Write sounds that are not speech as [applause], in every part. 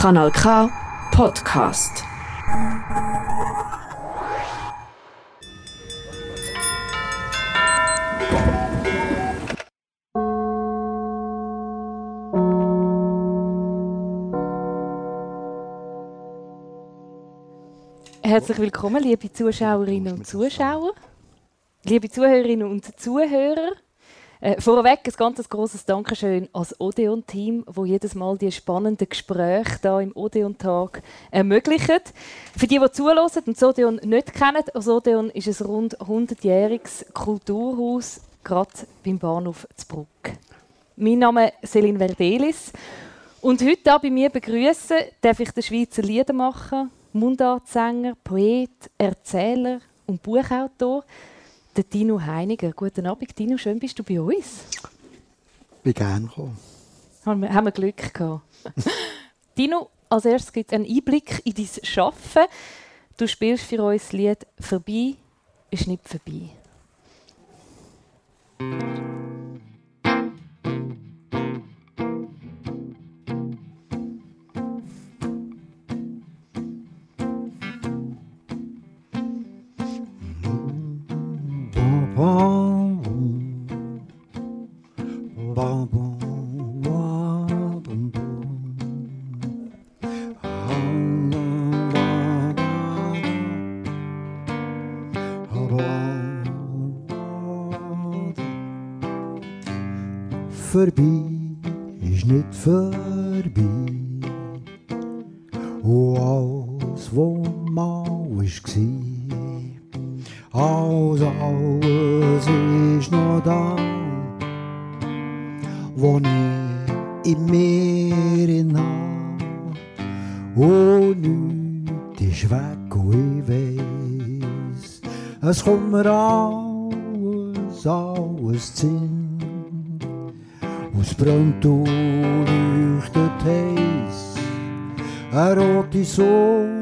Kanal K Podcast. Herzlich willkommen, liebe Zuschauerinnen und Zuschauer, liebe Zuhörerinnen und Zuhörer. Äh, vorweg ein ganz grosses Dankeschön ans Odeon-Team, wo jedes Mal die spannenden Gespräche da im Odeon-Tag ermöglicht. Für die, die zuhören und das Odeon nicht kennen, das Odeon ist ein rund 100-jähriges Kulturhaus, gerade beim Bahnhof Zbruck. Mein Name ist Celine Verdelis und heute hier bei mir begrüßen darf ich den Schweizer Liedermacher, Mundartsänger, Poet, Erzähler und Buchautor der Dino Heiniger. Guten Abend, Dino, schön bist du bei uns. Bin gerne gekommen. Haben wir, Glück gehabt. [laughs] Dino, als erstes gibt es einen Einblick in dein Schaffen. Du spielst für uns das Lied «Vorbei ist nicht vorbei». Vorbei In mir in Und nichts ist weg und ich weiss, es kommt mir alles, alles zu Sinn. Es brennt und leuchtet heiß, eine rote Sonne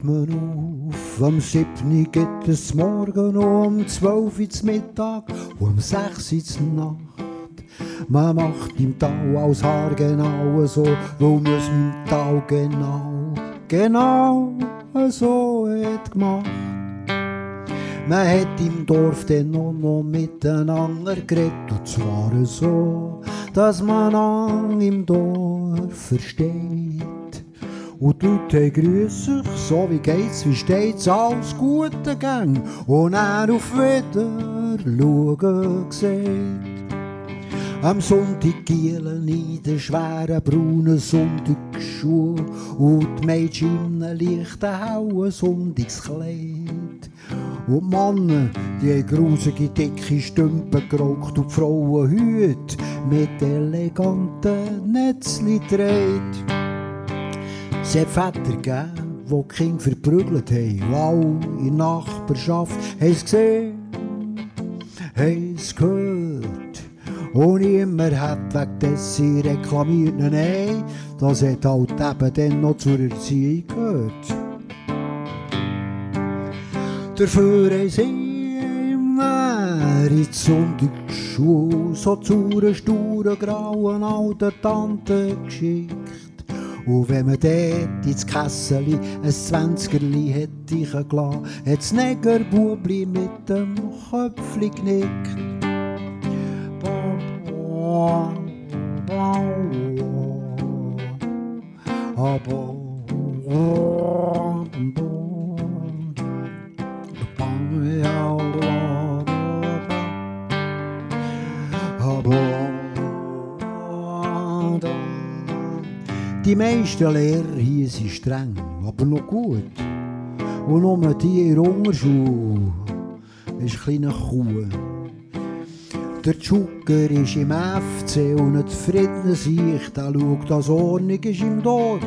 steht man auf, am 7 geht es morgen, um 12 Uhr Mittag am 6 Uhr Nacht. Man macht im Tau aus Haar genau so, wo man es im Tau genau, genau so hat gemacht. Man hat im Dorf dann noch, noch miteinander geredet, und zwar so, dass man an im Dorf versteht. Und die Leute grüßen sich, so wie geht's, wie steht's, alles gute Gang. Und er auf wieder schauen sieht. Am Sonntag gielen in den schweren braunen Sonntagsschuhen und die Mädchen in leichten hauen Sonntagskleid. Und die Männer, die haben grusige, dicke Stümpen gerockt und die Frauen Hüte mit eleganten Netzli dreht. Es hat Väter gegeben, die die Kinder verprügelt haben. Alle in der Nachbarschaft haben es gesehen, haben es gehört. Und niemand hat wegen dessen reklamiert. Nein, das hat halt eben dann noch zur Erziehung gehört. Dafür haben sie immer in die Sonntagsschuhe so zu einer sturen, grauen alten Tante geschickt. Und wenn man dort ins Kesseli ein Zwanzigerli hätte gelassen, hat das Negerbubli mit dem Köpfli genickt. Aber Die meisten Lehrer hier sind streng, aber noch gut. Und nur die in der ist eine kleine Kuh. Der Zucker ist im FC und ein zufriedener Sicht, der schaut, dass Ordnung ist im Dorf.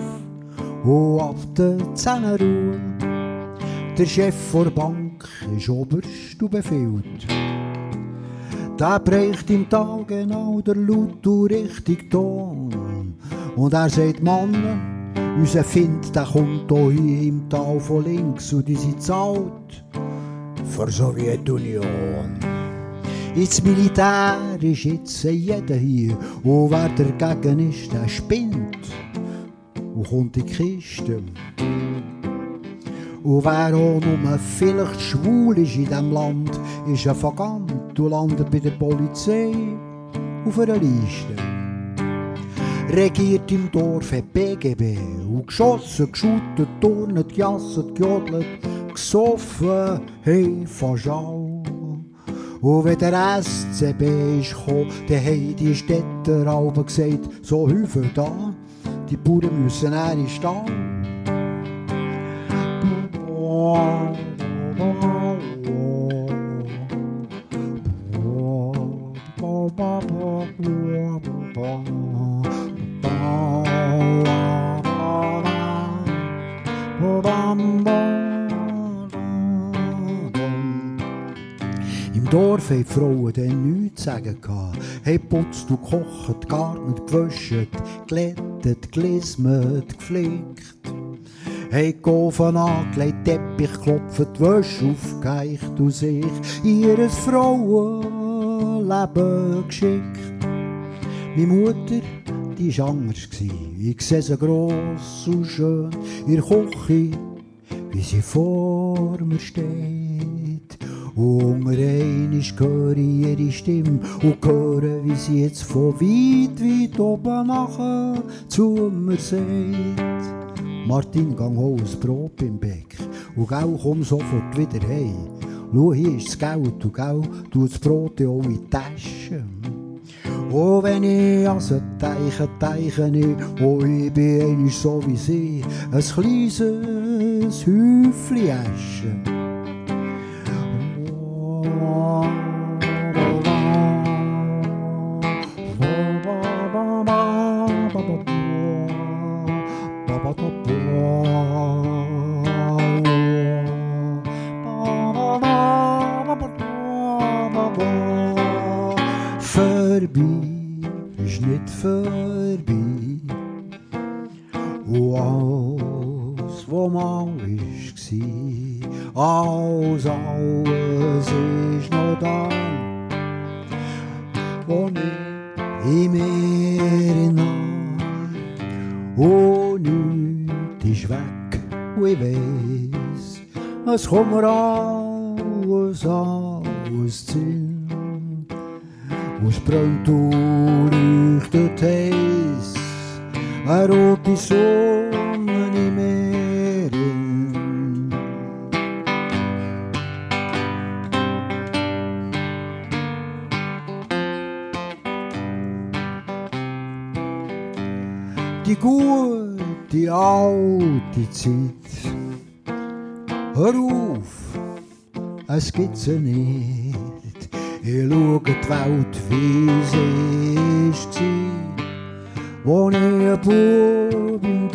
Und ab der Zähne Der Chef der Bank ist oberst und befiehlt. Der bricht im Tal genau der Laut und richtig Ton. Und er sagt, Mann, Unser Find, der kommt hier im Tal von links und die sind zahlt für Sowjetunion. Ins Militär ist jetzt jeder hier und wer dagegen ist, der spinnt und kommt in die Kiste. Und wer auch nur vielleicht schwul ist in diesem Land, ist ein Vagant und landet bei der Polizei auf einer Liste. Regiert im Dorf hat BGB und geschossen, geschootet, turnet, gejasset, gejodelt, gesoffen, hey, fast all. Und wenn der SCB ist gekommen, dann haben die Städter alle gesagt, so Hüfe da, die Bauern müssen näher in Stall. Im Die Frauen dann nichts zu sagen gehabt. Haben putzt und gekocht, gegarnet, gewaschen, glättet, gelismet, gepflegt. Haben Gofen angelegt, Teppich klopft, Wäsche aufgeheicht und sich ihr Frauenleben geschickt. Meine Mutter, die war anders. Ich sehe sie gross und schön in der Küche, wie sie vor mir steht. Und unter einisch höre ich ihre Stimme und höre, wie sie jetzt von weit, weit oben nachher zu mir sagt. Martin, gang hol ein Brot im Beck und gau komm sofort wieder heim. Schau, hier ist das Geld und gau, tu das Brot auch in die Tasche. Oh, wenn ich an sie teiche, teiche ich, oh, ich bin so wie sie, ein kleines Häufchen Asche. Alles, alles es brennt und leuchtet heiß, eine rote Sonne im Meeren. Die gute alte Zeit, hör auf, es gibt sie nicht. Ich schaue die Welt, wie sie war, wo ich ein Bub im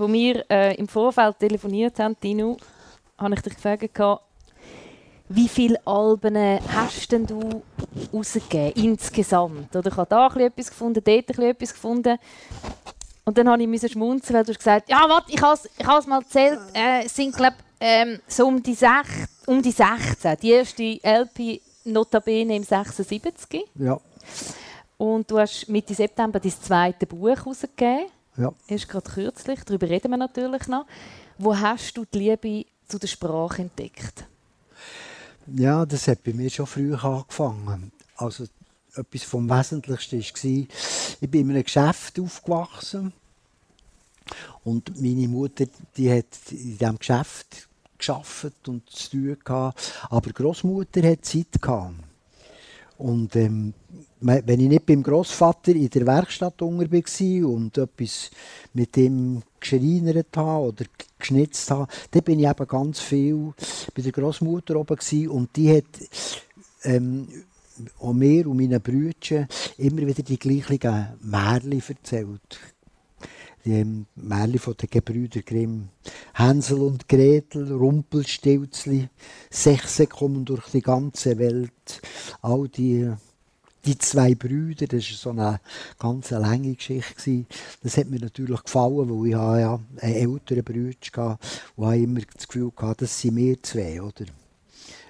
Wo wir äh, im Vorfeld telefoniert haben, Tino, habe ich dich gefragt, wie viele Alben hast denn du rausgegeben, insgesamt? Oder ich habe da etwas gefunden, dort etwas gefunden. Und dann habe ich müssen schmunzeln, weil du hast gesagt ja, warte, ich habe es ich has mal gezählt, äh, es sind, glaube ähm, so um die, sech, um die 16. Die erste LP notabene im 76. Ja, Und du hast Mitte September dein zweite Buch herausgegeben. Ja. Erst gerade kürzlich, darüber reden wir natürlich noch. Wo hast du die Liebe zu der Sprache entdeckt? Ja, das hat bei mir schon früh angefangen. Also etwas vom Wesentlichsten war, ich bin in einem Geschäft aufgewachsen und meine Mutter, die hat in diesem Geschäft geschafft und zu tun gehabt, aber die Großmutter hat Zeit gehabt. Und ähm, wenn ich nicht beim Großvater in der Werkstatt unter war und etwas mit ihm geschreinert habe oder geschnitzt habe, dann bin ich eben ganz viel bei der Großmutter oben und die hat ähm, auch mir und meinen Brüdern immer wieder die gleichen Märchen erzählt. Die Märchen von den Gebrüder Grimm. Hänsel und Gretel, Rumpelstilzli, Sechse kommen durch die ganze Welt. All die die zwei Brüder, das war so eine ganz lange Geschichte. Das hat mir natürlich gefallen, weil ich ja einen älteren Bruder hatte und immer das Gefühl hatte, das sind wir zwei. Oder?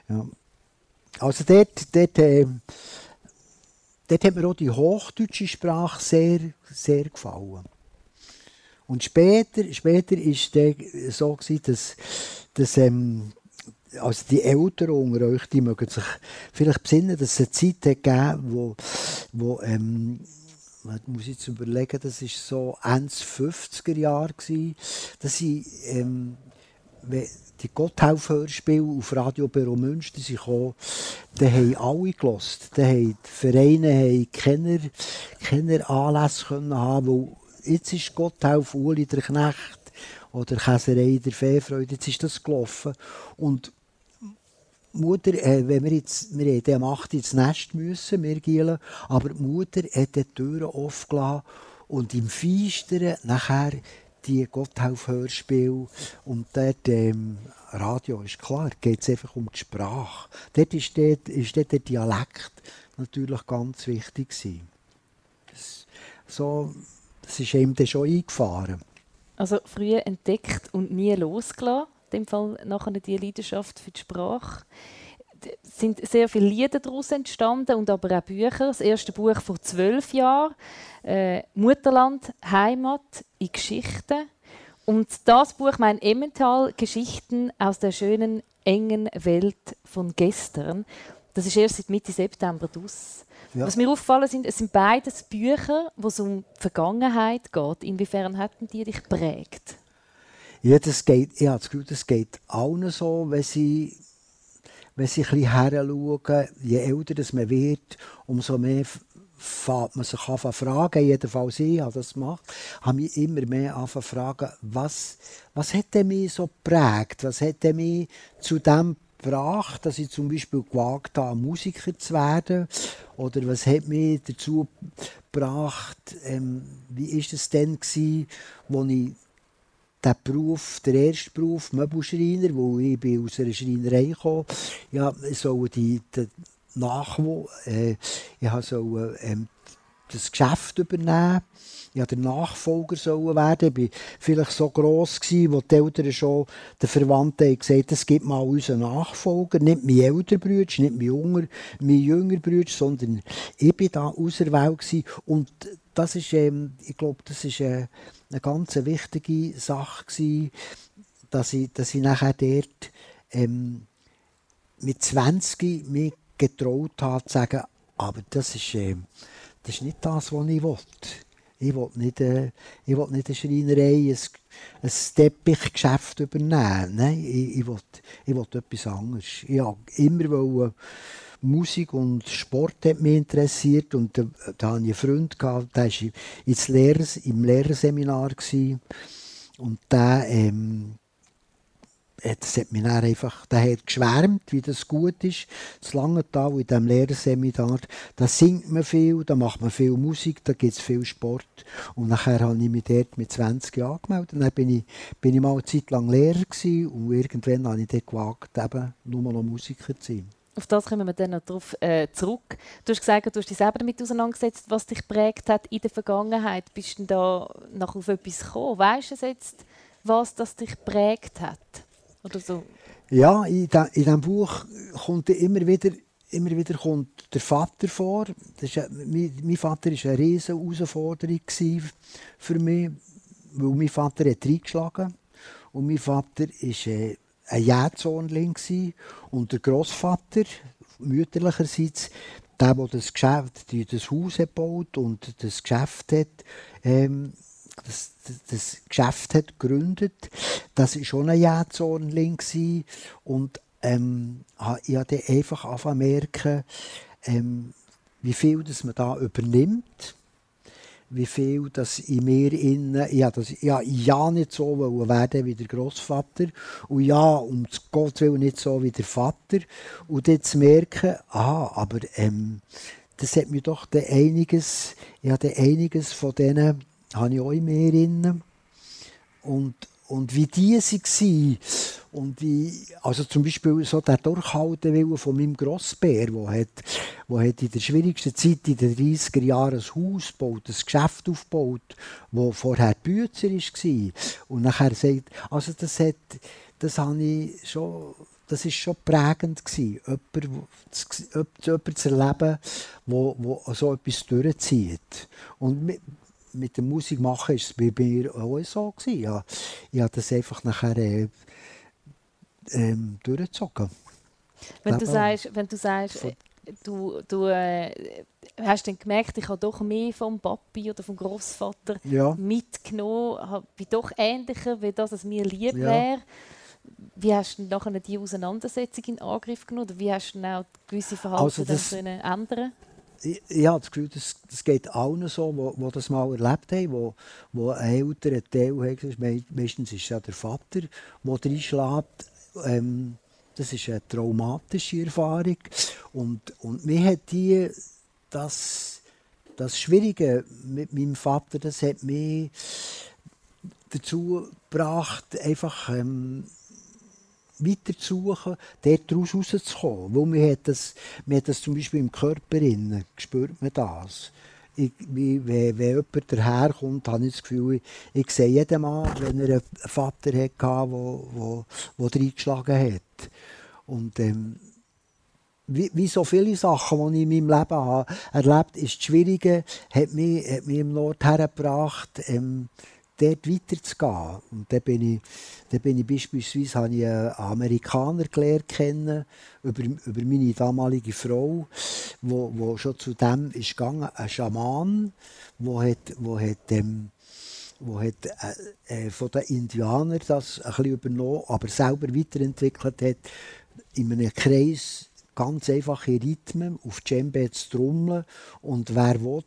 Ja. Also dort, dort, äh, dort hat mir auch die hochdeutsche Sprache sehr, sehr gefallen. Und später, später es so gewesen, dass, dass ähm, also die Eltern unter euch, die mögen sich vielleicht besinnen, dass es eine Zeit gegeben wo, wo ähm, man muss jetzt überlegen, das war so Ende 50er Jahre dass sie ähm, die Gotthelf-Hörspiele auf Radio Büro Münster sind gekommen, da haben alle gelost. Da haben die Vereine haben keine, Anlässe können haben, weil jetzt ist Gotthelf Uli der Knecht oder Käserei der Feefreude, jetzt ist das gelaufen. Und Mutter, äh, wenn wir jetzt, wir hätten am 8 ins Nest müssen, wir Gielen, aber die Mutter hat die Türen aufgelassen und im Feisteren nachher die Gotthelf-Hörspiele und dort ähm, Radio ist klar, geht es einfach um die Sprache. Dort ist, dort, ist der Dialekt natürlich ganz wichtig gewesen. Das, so, das ist ihm dann schon eingefahren. Also früh entdeckt und nie losgelassen dem Fall nachher die Leidenschaft für die Sprache. Es sind sehr viele Lieder daraus entstanden und aber auch Bücher. Das erste Buch vor zwölf Jahren, äh, Mutterland, Heimat in Geschichten. Und das Buch Mein Emmental, Geschichten aus der schönen, engen Welt von gestern, das ist erst seit Mitte September draus. Ja. Was mir aufgefallen sind, es sind beides Bücher, wo es um die Vergangenheit geht. Inwiefern hätten die dich prägt? Ja, das geht, ich habe das Gefühl, das geht allen so, wenn sie, wenn sie ein bisschen heranschauen. Je älter das man wird, umso mehr fängt man sich an zu fragen, jedenfalls ich habe das gemacht, habe mich immer mehr an fragen, was, was hat mich so geprägt, was hat mich zu dem gebracht, dass ich zum Beispiel gewagt habe, Musiker zu werden? Oder was hat mich dazu gebracht, ähm, wie ist es denn gewesen, wo ich der Beruf, der erste Beruf, Möbelschreiner, wo ich bin aus einer Schreinerei kam, ja, so die, die Nachwuchs, äh, ich so ähm, das Geschäft übernehmen. Ich der Nachfolger sollen werden. Ich war vielleicht so gross, gewesen, wo die Eltern schon den Verwandten haben gesagt es gibt mal unseren Nachfolger. Nicht mein älterer Bruder, nicht mein junger, mein jünger Bruder, sondern ich war da auserwählt. Gewesen. Und das ist, ähm, ich glaube, das ist äh, eine ganz wichtige Sache gewesen, dass ich, dass ich nachher dort ähm, mit 20 mich getraut habe zu sagen, aber das ist, äh, das ist nicht das, was ich will. Ich will nicht, äh, ich will nicht eine Schreinerei, ein, ein Teppichgeschäft übernehmen. Nein, ich, ich, will, ich will etwas anderes. Ich wollte immer wollen, Musik und Sport hat mich interessiert und da, da hatte ich einen Freund, gehabt, der war Lehrers, im Lehrerseminar und der, ähm, das hat mich dann einfach, hat geschwärmt, wie das gut ist. Das Langenthal in diesem Lehrerseminar, da singt man viel, da macht man viel Musik, da gibt es viel Sport. Und nachher habe ich mich dort mit 20 Jahren angemeldet. Dann bin ich, bin ich mal eine Zeit lang Lehrer gewesen und irgendwann habe ich dort gewagt, eben nur noch Musiker zu sein auf das kommen wir dann noch darauf äh, zurück. Du hast gesagt, du hast dich selber damit auseinandergesetzt, was dich prägt hat in der Vergangenheit. Bist du da noch auf etwas gekommen? Weißt du jetzt, was das dich prägt hat? Oder so? Ja, in, diesem Buch kommt immer wieder, immer wieder kommt der Vater vor. Das ist, mein, mein Vater war eine riesige Herausforderung für mich, weil mein Vater hat reingeschlagen und mein Vater ist äh, ein Jähzornling und der Großvater mütterlicherseits, der, der das Geschäft, das Haus gebaut und das Geschäft hat, ähm, das, das, Geschäft hat gegründet, das war schon ein Jähzornling und ähm, ich habe einfach angefangen merken, ähm, wie viel das man da übernimmt, wie viel das in mir innen, ja, das, ja, ja nicht so wollen werden wie der Großvater und ja, um Gott will nicht so wie der Vater. Und dann zu merken, ah, aber ähm, das hat mir doch einiges, ja, einiges von denen habe ich auch in mir innen. Und, und wie die waren und wie, also zum Beispiel so der Durchhaltewille von meinem Grossbär, der hat, wo hat in der schwierigsten Zeit in den 30er Jahren ein Haus gebaut, ein Geschäft aufgebaut, wo vorher Bützer war. Und nachher sagt, also das hat, das habe ich schon, das ist schon prägend gewesen, jemand, jemand zu erleben, wo, wo so etwas durchzieht. Und mit, der Musik machen ist es bei mir auch so gewesen. Ja, ich habe das einfach nachher äh, ähm, durchgezogen. Wenn du, sagst, wenn du sagst, du, du äh, hast dann gemerkt, ich habe doch mehr vom Papi oder vom Großvater ja. mitgenommen, bin doch ähnlicher, wie das es mir lieb ja. wäre. Wie hast du nachher die Auseinandersetzung in Angriff genommen? Oder wie hast du auch gewisse Verhalten also das, ändern ich, habe das Gefühl, das, das geht allen so, die, das mal erlebt haben, wo, wo ein älterer Teil hat, meistens ist es ja der Vater, der reinschlägt, ähm, das ist eine traumatische Erfahrung. Und, und mir hat die, das, das Schwierige mit meinem Vater, das hat mich dazu gebracht, einfach ähm, weiter zu suchen, dort daraus rauszukommen. Weil man hat das, man hat das zum Beispiel im Körper innen, spürt man das ich, wenn, wenn jemand daherkommt, habe ich das Gefühl, ich, ich sehe jeden Mann, wenn er einen Vater hatte, der wo, wo, wo reingeschlagen hat. Und ähm, wie, wie, so viele Sachen, die ich in meinem Leben habe erlebt habe, ist das Schwierige, hat mich, hat mich im Nord hergebracht, ähm, dort weiterzugehen. Und dann bin ich, dann bin ich beispielsweise habe ich einen Amerikaner gelernt kennen, über, über meine damalige Frau, wo, wo schon zu dem ist gegangen, ein Schaman, wo hat, wo hat, ähm, wo hat äh, äh, von den Indianern das ein bisschen übernommen, aber selber weiterentwickelt hat, in einem Kreis ganz einfache Rhythmen auf Djembe zu trommeln und wer will,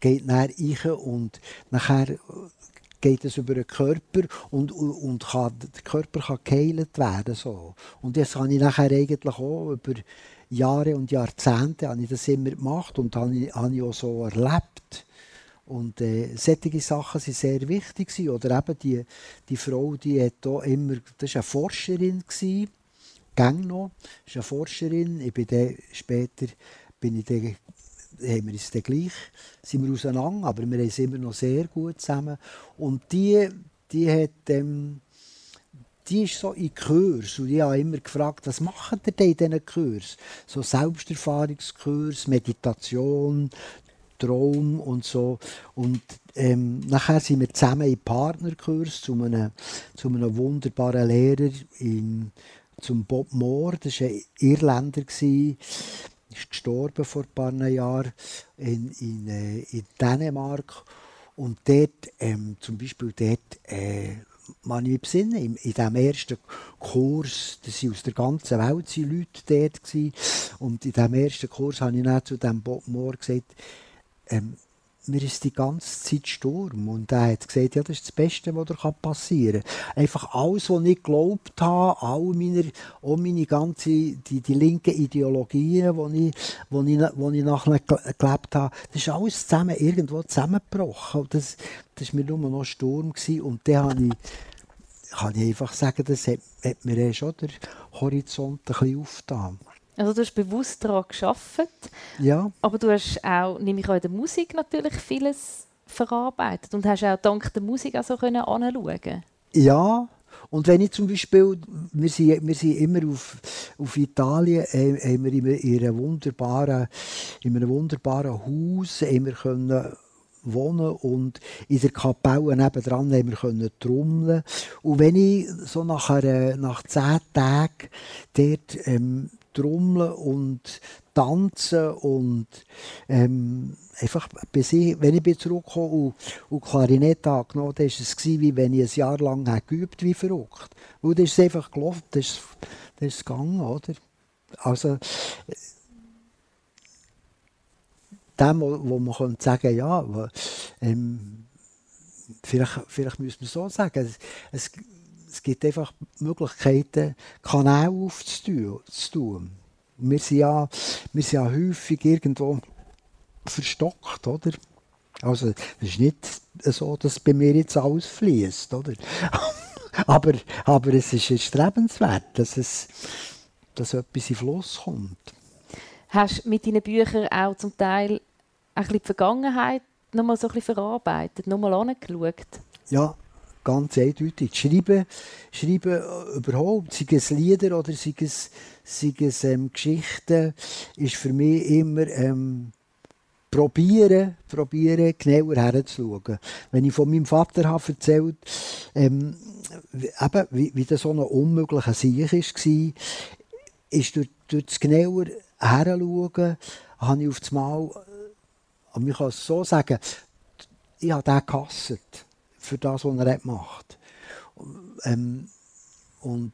geht näher rein und nachher geht es über den Körper und, und kann, der Körper kann geheilt werden. So. Und das habe ich nachher eigentlich auch über Jahre und Jahrzehnte habe ich das immer gemacht und habe habe ich auch so erlebt. Und äh, solche Sachen sind sehr wichtig. Gewesen. Oder eben die, die Frau, die hat auch immer, das war eine Forscherin, gewesen, gang noch, ist eine Forscherin. Ich bin dann später bin ich dann haben wir uns dann gleich, sind wir auseinander, aber wir haben immer noch sehr gut zusammen. Und die, die hat, ähm, die ist so in Kurs und ich habe immer gefragt, was machen ihr denn in diesen Kurs? So Selbsterfahrungskurs, Meditation, Traum und so. Und ähm, nachher sind wir zusammen in Partnerkurs zu einem, zu einem wunderbaren Lehrer, in, zum Bob Moore, das war ein Irländer, ist gestorben vor ein paar Jahren in, in, äh, in Dänemark. Und dort, ähm, zum Beispiel dort, äh, man ich besinnen, in, in diesem ersten Kurs, das aus der ganzen Welt sind Leute dort gewesen. Und in diesem ersten Kurs habe ich dann zu dem Bob Moore gesagt, ähm, mir ist die ganze Zeit Sturm. Und er hat gesagt, ja, das ist das Beste, was dir passieren kann. Einfach alles, was ich geglaubt habe, all meine, auch meine ganze, die, die linken Ideologien, die ich, wo ich, wo ich nachher gelebt habe, das ist alles zusammen, irgendwo zusammengebrochen. Das, das war mir nur noch Sturm. Gewesen. Und dann habe ich, kann ich einfach sagen, das hat, hat mir schon den Horizont ein bisschen aufgetan. Also du hast bewusst daran geschafft. Ja. Aber du hast auch, nehme ich auch in der Musik natürlich vieles verarbeitet und hast auch dank der Musik auch so können anschauen. Ja. Und wenn ich zum Beispiel, wir sind, wir sind immer auf, auf Italien, äh, haben wir in, in, einem wunderbaren, in einem wunderbaren Haus wir können wohnen und in der Kapelle nebendran haben wir können trommeln. Und wenn ich so nach, einer, nach zehn Tagen dort ähm, trommeln und tanzen und ähm, einfach, bis ich, wenn ich zurückkomme und, und Klarinette angenommen dann war es wie wenn ich ein Jahr lang geübt wie verrückt. Und das ist einfach gelaufen, das ist, das ist gegangen, oder? Also, dem, wo, man könnte sagen ja, ähm, vielleicht, vielleicht müssen wir so sagen, es, es, es gibt einfach Möglichkeiten, Kanäle aufzutun. Wir sind, ja, wir sind ja häufig irgendwo verstockt, oder? Also, es ist nicht so, dass bei mir jetzt alles fließt, oder? [laughs] aber, aber es ist erstrebenswert, dass, es, dass etwas in Fluss kommt. Hast du mit deinen Büchern auch zum Teil ein bisschen die Vergangenheit nochmal so ein bisschen verarbeitet, nochmal angeschaut? Ja, ganz eindeutig. Schreiben, schreiben äh, überhaupt, sei es Lieder oder sei es, sei es ähm, Geschichten, ist für mich immer ähm, probieren, probieren, genauer herzuschauen. Wenn ich von meinem Vater habe erzählt ähm, eben, wie, wie das so ein unmöglicher Sieg war, ist durch, durch das genauer Heranschauen, habe ich auf das Mal, und ich kann es so sagen, ich habe den gehasst für das, was er gemacht hat. Ähm, und,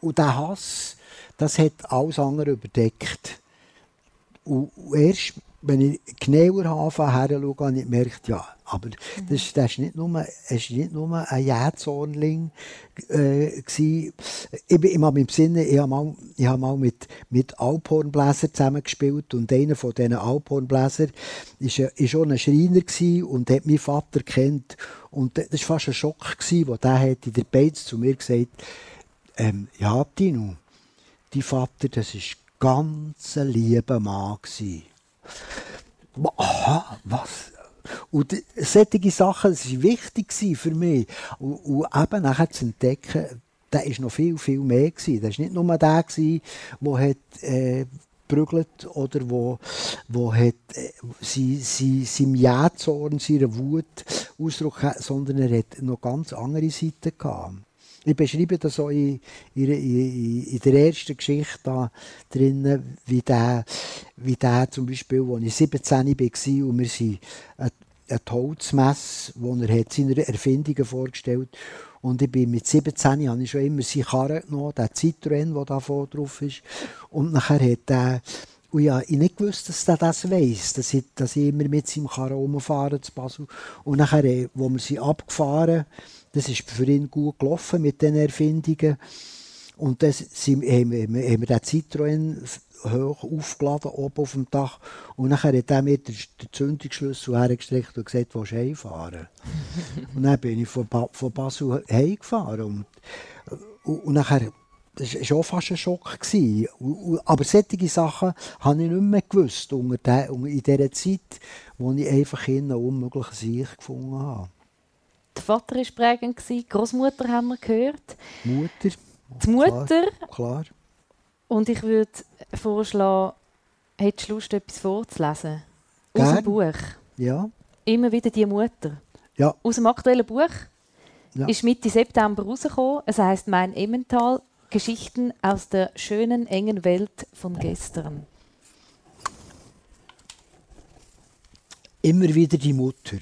und der Hass, das hat alles andere überdeckt. Und erst wenn ich genauer anfange herzuschauen, habe ich gemerkt, ja, aber mhm. das, das ist nicht nur, es nicht nur ein Jähzornling. Äh, ich, ich habe im Sinne, ich habe mal, ich habe mal mit, mit Alphornbläsern zusammengespielt und einer von diesen Alphornbläsern war ist schon ein Schreiner und hat meinen Vater kennt. Und das war fast ein Schock, gewesen, wo der hat in der Beiz zu mir gesagt ähm, ja, Tino, dein Vater, das war ganz ein lieber Mann. Gewesen. Aha, was? Und solche Sachen waren wichtig für mich. Und, und eben nachher zu entdecken, der war noch viel, viel mehr. Gewesen. Das war nicht nur der, der hat, äh, prügelt oder wo, wo hat, äh, sie, sie, seinem Jähzorn, seiner Wut Ausdruck sondern er hat noch ganz andere Seiten gehabt. Ich beschreibe das auch in, in, in, der ersten Geschichte da drin, wie der, wie der zum Beispiel, als ich 17 war und wir sind eine, eine Holzmesse, wo er hat seine Erfindungen vorgestellt und ich bin mit 17 habe ich schon immer seine Karre genommen, der Citroën, der da vorne drauf ist. Und nachher hat er und ja, ich nicht gewusst, dass er das weiss, dass ich, dass ich immer mit seinem Karren rumfahre zu Basel. Und nachher, wo wir sie abgefahren das ist für ihn gut gelaufen mit den Erfindungen. Und das sind, haben, haben wir den Citroën hoch aufgeladen, oben auf dem Dach. Und dann hat er mir den, den Zündungsschlüssel hergestreckt und gesagt, willst du heimfahren? [laughs] und dann bin ich von, ba von Basel heimgefahren. Und, und, und nachher, das war auch fast ein Schock. Gewesen. Aber solche Sachen habe ich nicht mehr gewusst unter der, in dieser Zeit, wo ich einfach in einem unmöglichen gefunden habe. Der Vater war prägend, die Großmutter haben wir gehört. Mutter. Die Mutter. Klar. klar. Und ich würde vorschlagen, hättest du Lust, etwas vorzulesen? Gern. Aus dem Buch. Ja. Immer wieder die Mutter. Ja. Aus dem aktuellen Buch. Ja. Ist Mitte September rausgekommen. Es heißt Mein Emmental. Geschichten aus der schönen, engen Welt von gestern. Immer wieder die Mutter.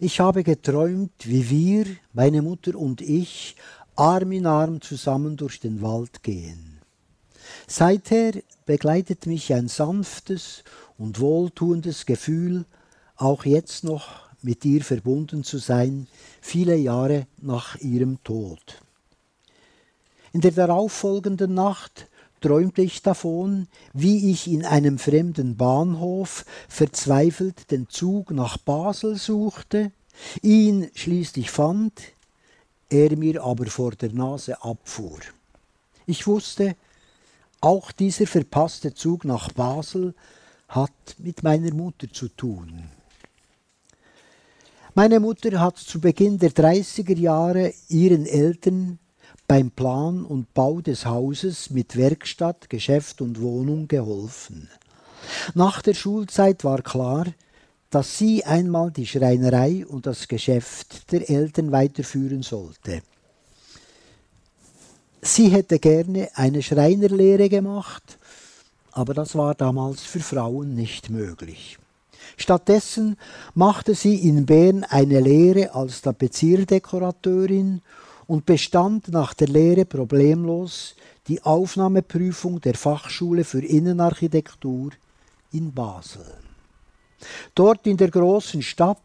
Ich habe geträumt, wie wir, meine Mutter und ich, Arm in Arm zusammen durch den Wald gehen. Seither begleitet mich ein sanftes und wohltuendes Gefühl, auch jetzt noch mit ihr verbunden zu sein, viele Jahre nach ihrem Tod. In der darauffolgenden Nacht träumte ich davon, wie ich in einem fremden Bahnhof verzweifelt den Zug nach Basel suchte, ihn schließlich fand, er mir aber vor der Nase abfuhr. Ich wusste, auch dieser verpasste Zug nach Basel hat mit meiner Mutter zu tun. Meine Mutter hat zu Beginn der 30er Jahre ihren Eltern beim Plan und Bau des Hauses mit Werkstatt, Geschäft und Wohnung geholfen. Nach der Schulzeit war klar, dass sie einmal die Schreinerei und das Geschäft der Eltern weiterführen sollte. Sie hätte gerne eine Schreinerlehre gemacht, aber das war damals für Frauen nicht möglich. Stattdessen machte sie in Bern eine Lehre als Tapezierdekorateurin und bestand nach der Lehre problemlos die Aufnahmeprüfung der Fachschule für Innenarchitektur in Basel. Dort in der großen Stadt,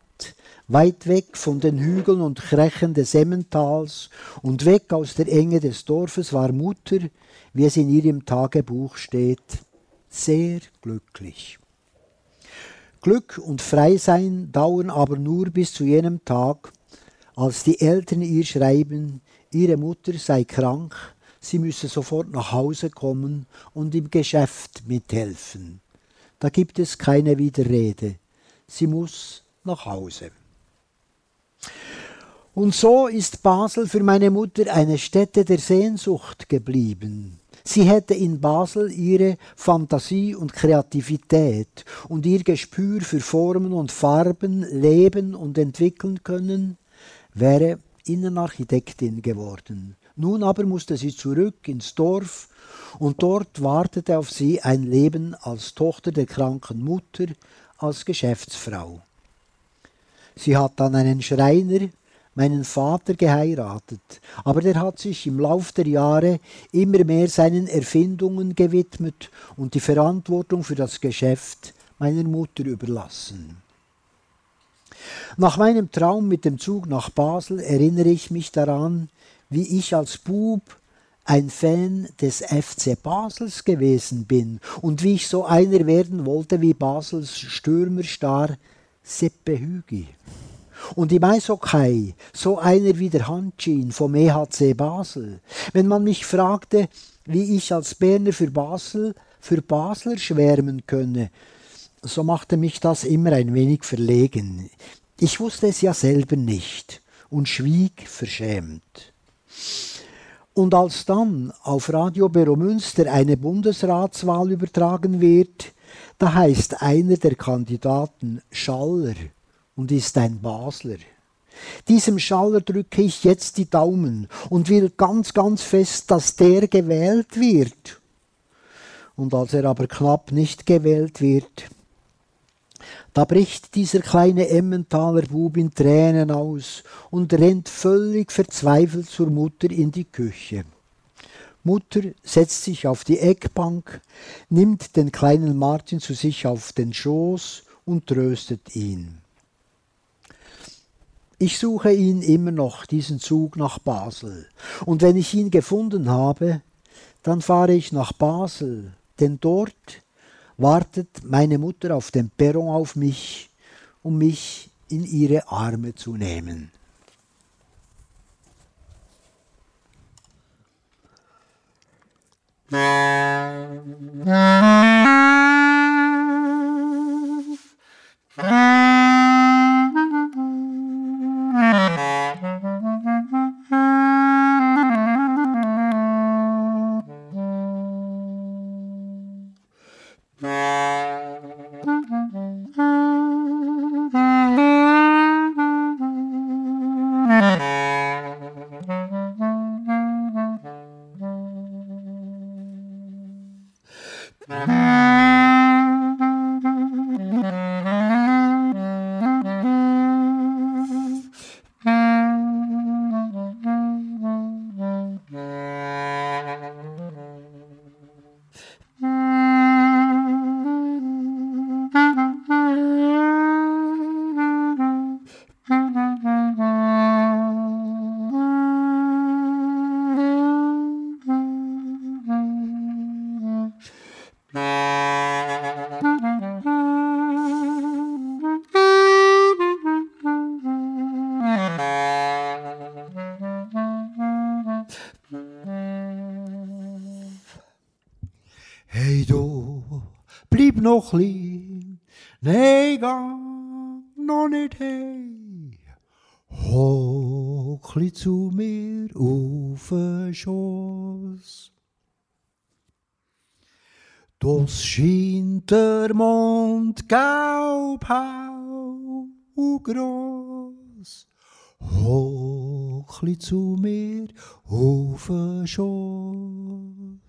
weit weg von den Hügeln und Krächen des Emmentals und weg aus der Enge des Dorfes, war Mutter, wie es in ihrem Tagebuch steht, sehr glücklich. Glück und Freisein dauern aber nur bis zu jenem Tag, als die Eltern ihr schreiben, ihre Mutter sei krank, sie müsse sofort nach Hause kommen und im Geschäft mithelfen. Da gibt es keine Widerrede. Sie muss nach Hause. Und so ist Basel für meine Mutter eine Stätte der Sehnsucht geblieben. Sie hätte in Basel ihre Fantasie und Kreativität und ihr Gespür für Formen und Farben leben und entwickeln können, wäre Innenarchitektin geworden. Nun aber musste sie zurück ins Dorf und dort wartete auf sie ein Leben als Tochter der kranken Mutter, als Geschäftsfrau. Sie hat dann einen Schreiner, meinen Vater geheiratet, aber der hat sich im Lauf der Jahre immer mehr seinen Erfindungen gewidmet und die Verantwortung für das Geschäft meiner Mutter überlassen. Nach meinem Traum mit dem Zug nach Basel erinnere ich mich daran, wie ich als Bub ein Fan des FC Basels gewesen bin und wie ich so einer werden wollte wie Basels Stürmerstar Seppe Hügi. Und im Eishockey so einer wie der Hanschin vom EHC Basel. Wenn man mich fragte, wie ich als Berner für Basel, für Basler schwärmen könne, so machte mich das immer ein wenig verlegen. Ich wusste es ja selber nicht und schwieg verschämt. Und als dann auf Radio Beromünster eine Bundesratswahl übertragen wird, da heißt einer der Kandidaten Schaller und ist ein Basler. Diesem Schaller drücke ich jetzt die Daumen und will ganz, ganz fest, dass der gewählt wird. Und als er aber knapp nicht gewählt wird, da bricht dieser kleine Emmentaler Bub in Tränen aus und rennt völlig verzweifelt zur Mutter in die Küche. Mutter setzt sich auf die Eckbank, nimmt den kleinen Martin zu sich auf den Schoß und tröstet ihn. Ich suche ihn immer noch, diesen Zug nach Basel. Und wenn ich ihn gefunden habe, dann fahre ich nach Basel, denn dort wartet meine Mutter auf dem Perron auf mich, um mich in ihre Arme zu nehmen. Noch klein, nee, gang noch nicht hey. Hockli zu mir auf den Schoß. Das scheint der Mond gelb hau und gross. Hockli zu mir auf den Schoß.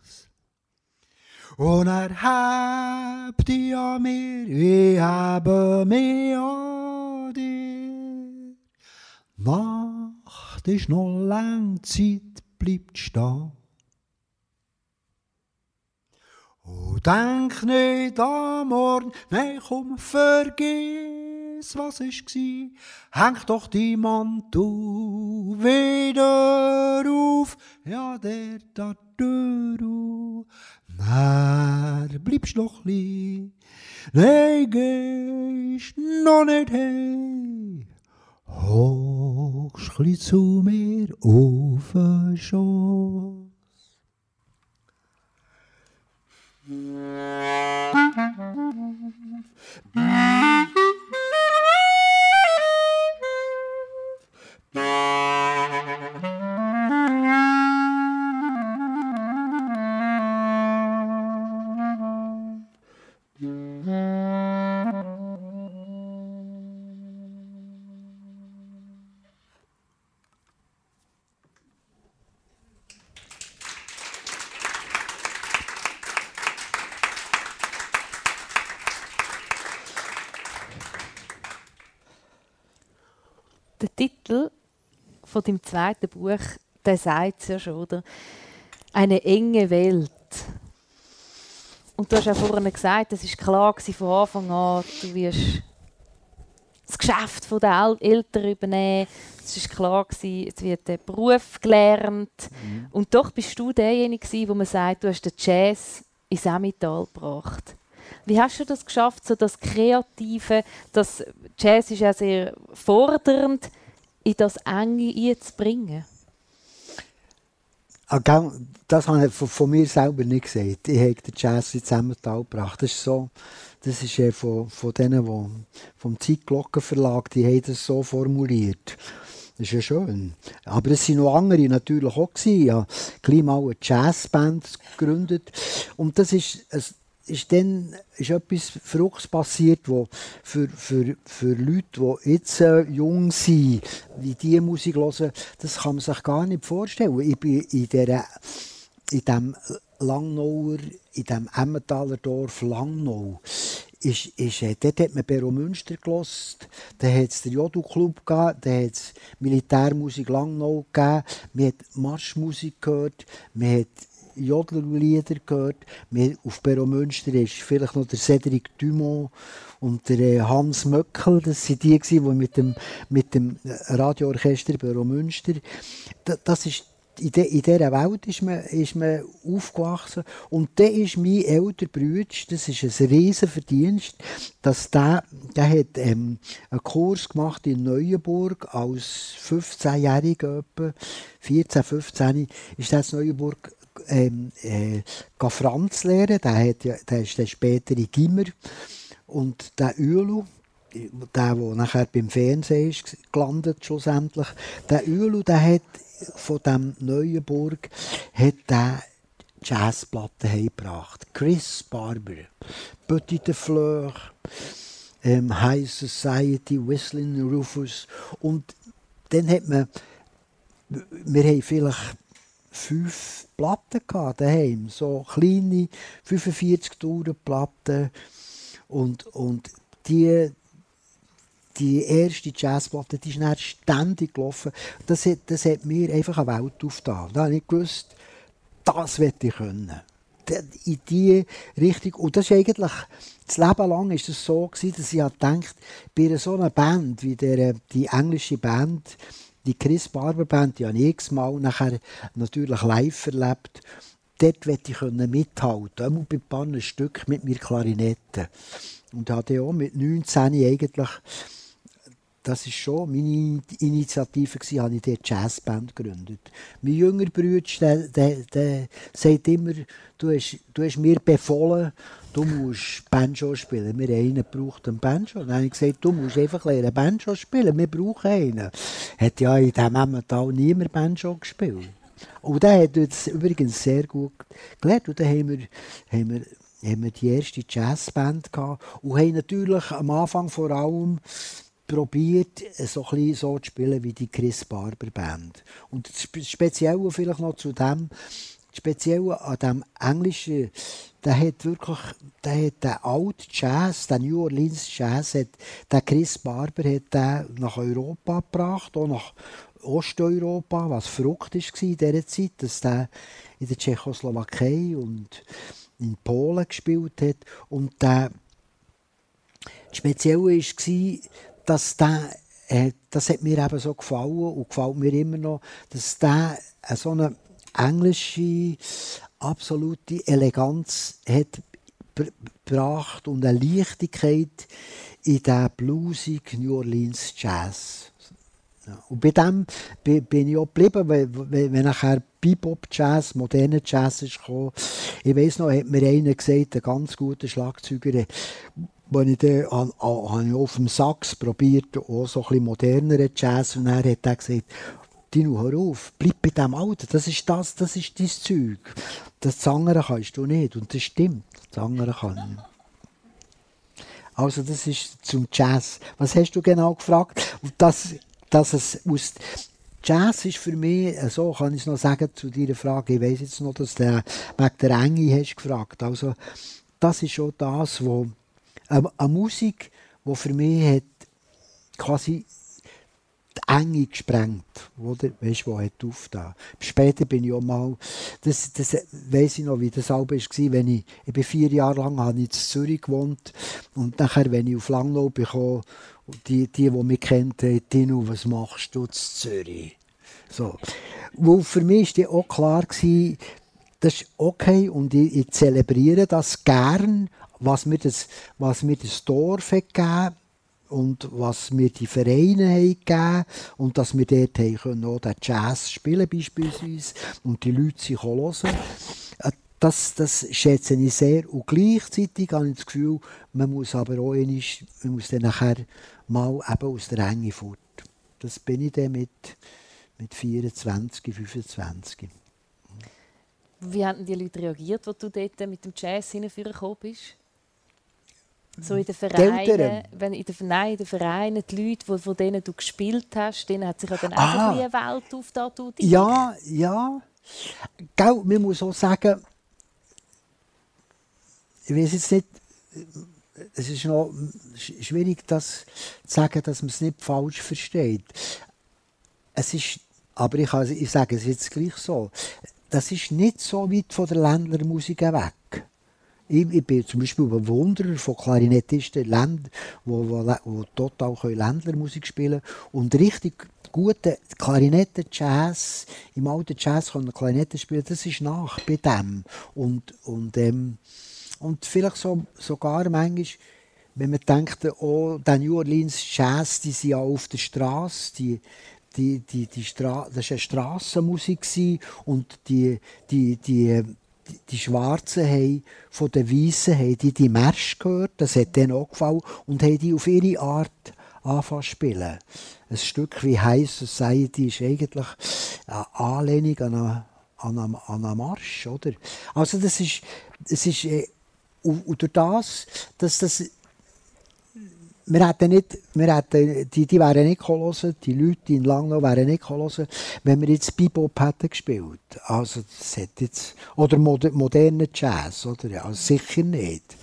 Und er habt ihr mir, ich habe mich an dir. Nacht ist noch lang, Zeit bleibt stehen. Oh, denk nicht am Morgen, nein, komm, vergiss, was ist gsi. Häng doch die Mantel wieder auf, ja, der da Na, bleibst noch li, nein, gehst noch nicht hey. Hochst chli zu mir auf den Schoß. Von dem zweiten Buch, der sagt es ja schon, oder? Eine enge Welt. Und du hast ja vorhin gesagt, es war klar gewesen von Anfang an, du wirst das Geschäft der El Eltern übernehmen. Es war klar, gewesen, es wird der Beruf gelernt. Mhm. Und doch bist du derjenige, wo man sagt, du hast den Jazz ins Emmental gebracht. Wie hast du das geschafft, so das Kreative, das Jazz ist ja sehr fordernd, in das Enge einzubringen? Ah, Das habe ich von, mir selber nicht gesagt. Ich habe den Jazz ins Emmental gebracht. Das ist so, das ist ja von, von denen, die vom Zeitglockenverlag, die haben das so formuliert. Das ist ja schön. Aber es waren noch andere natürlich auch. Gewesen. Habe gleich mal eine Jazzband gegründet. Und das ist, ist dann ist etwas Verrücktes passiert, wo für, für, für Leute, die jetzt äh, jung sind, wie diese Musik hören, das kann man sich gar nicht vorstellen. Ich bin in, dieser, in diesem Langnauer, in diesem Emmentaler Dorf Langnau, ist, ist, äh, dort hat man Bero Münster gelost, da hat es den Jodu-Club gegeben, da hat es Militärmusik Langnau gegeben, man hat Marschmusik gehört, man hat Jodlerlieder gehört. Wir, auf Bero Münster ist vielleicht noch der Cédric Dumont und der äh, Hans Möckel. Das waren die, die mit dem, mit dem Radioorchester Bero Münster. Da- Das ist in, de, in dieser Welt ist man, ist man aufgewachsen. Und dann ist mein älterer Bruder, das ist ein riesen Verdienst, dass der, der hat ähm, einen Kurs gemacht in Neuenburg als 15-Jähriger, etwa, 14, 15, ist der in Neuenburg ähm, äh, Franz lernen. Der, hat ja, der ist dann später in Gimmer. Und der Uelu, der, der nachher beim Fernsehen ist gelandet schlussendlich, der Uelu, der hat von dem Neuenburg hat der Jazzplatten heimgebracht. Chris Barber, Petit de Fleur, ähm, High Society, Whistling Rufus. Und dann hat man, wir haben vielleicht fünf Platten gehabt daheim, so kleine 45 Touren Platten und, und die die erste Jazzplatte, die ist dann ständig gelaufen. Das hat, das hat mir einfach eine Welt aufgetan. Da habe ich gewusst, das werde ich können. In die Richtung. Und das ist eigentlich, das Leben lang ist es so gewesen, dass ich habe gedacht, bei so einer Band, wie der, die englische Band, die Chris Barber Band, die habe ich x-mal nachher natürlich live erlebt. Dort wollte ich mithalten, auch bei ein paar Stück mit mir Klarinette. Und hatte auch mit 19 eigentlich das ist schon meine Initiative gewesen, habe ich die Jazzband gegründet. Mein jüngerer Bruder, der, der, der sagt immer, du hast, du hast mir befohlen, du musst Banjo spielen. Wir haben einen gebraucht, einen Banjo. Dann habe ich gesagt, du musst einfach lernen Banjo spielen, wir brauchen einen. Hat ja in diesem Emmental niemand Banjo gespielt. Und der hat uns übrigens sehr gut gelernt. Und dann haben wir, haben wir haben wir die erste Jazzband gehabt und haben natürlich am Anfang vor allem probiert, so ein so zu spielen wie die Chris Barber Band. Und das Spe- Spezielle vielleicht noch zu dem, das Spezielle an dem Englischen, der hat wirklich, der hat den alten Jazz, den New Orleans Jazz, hat, der Chris Barber hat den nach Europa gebracht, auch nach Osteuropa, was verrückt war in dieser Zeit, dass der in der Tschechoslowakei und in Polen gespielt hat. Und der Spezielle war, dass der, äh, das hat mir eben so gefallen und gefällt mir immer noch, dass der so eine englische, absolute Eleganz hat gebracht und eine Leichtigkeit in den bluesig New Orleans Jazz. Ja. Und bei dem bin ich auch geblieben, wenn, wenn nachher Bebop-Jazz, moderner Jazz ist gekommen. Ich weiss noch, hat mir einer gesagt, ein ganz guter Schlagzeuger, wenn ich dann an, an, auf dem Sax probiert, auch so ein bisschen moderneren Jazz, und er hat er gesagt, Dino, hör auf, bleib bei dem Alten, das ist das, das ist dein Zeug. Das andere kannst du nicht, und das stimmt, das andere kann ich. Also das ist zum Jazz. Was hast du genau gefragt? Und das, dass es aus Jazz ist für mich, so kann ich es noch sagen zu deiner Frage, ich weiß jetzt noch, dass du wegen der Enge hast gefragt. Also das ist schon das, wo eine, eine Musik, die für mich hat quasi die Enge gesprengt, oder? Weißt du, wo hat aufgetan. Später bin ich auch mal, das, das weiss ich noch, wie das auch war, wenn ich, ich bin vier Jahre lang habe ich in Zürich gewohnt und nachher, wenn ich auf Langnau bekomme, die, die, die mich kennt, haben, Tino, was machst du in Zürich? So. Wo für mich war auch klar, das ist okay und ich, ich zelebriere das gern, was mir das, was mir das Dorf hat und was mir die Vereine haben gegeben und dass wir dort können, auch den Jazz spielen beispielsweise und die Leute sich hören. Äh, das, das schätze ich sehr und gleichzeitig habe ich das Gefühl, man muss aber auch einmal, man muss dann nachher mal eben aus der Enge fort. Das bin ich dann mit, mit 24, 25. Wie haben die Leute reagiert, als du dort mit dem Jazz hingekommen bist? So in den Vereinen, wenn in den, nein, in den Vereinen, die Leute, die, von denen du gespielt hast, denen hat sich ja dann auch ah. eine Welt aufgetan. Ja, ja. Gell, man muss auch sagen, ich weiß jetzt nicht, es ist noch schwierig, das zu sagen, dass man es nicht falsch versteht. Es ist, aber ich, also, ich sage es jetzt gleich so, das ist nicht so weit von der Ländlermusik weg. Ich, ich bin zum Beispiel Bewunderer von Klarinettisten, die wo, wo, wo total Ländlermusik spielen können und richtig gute Klarinetten, Jazz, im alten Jazz können Klarinetten spielen, das ist nach bei dem. Und, und, ähm, und vielleicht so, sogar manchmal, wenn man denkt, oh, der New Orleans Jazz, die sind ja auf der Straße, die, die, die, die Stra das war eine Strassenmusik und die, die, die, die, Schwarzen haben von den Weißen haben die, die Marsch gehört, das hat denen auch gefallen, und haben die auf ihre Art anfangen zu spielen. Ein Stück wie High Society ist eigentlich eine Anlehnung an einen, an einen, an einen Marsch, oder? Also das ist, das ist äh, und durch das, dass das wir hätten nicht, wir hätten, die, die wären nicht gekommen, die Leute in Langnau wären nicht gekommen, wenn wir jetzt Bebop hätten gespielt. Also, das hat jetzt, oder modernen Jazz, oder? Also sicher nicht.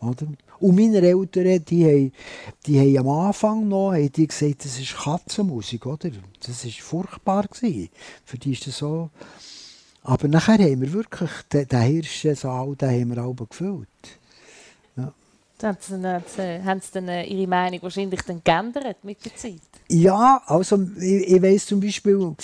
Oder? Und meine Eltern, die haben, die haben am Anfang noch haben die gesagt, das ist Katzenmusik, oder? Das war furchtbar. Gewesen. Für die ist das so. Aber nachher haben wir wirklich den, den Hirschsaal, den haben wir alle gefüllt. Dann, haben sie dann äh, ihre Meinung wahrscheinlich dann geändert mit der Zeit? Ja, also ich, ich weiss zum Beispiel,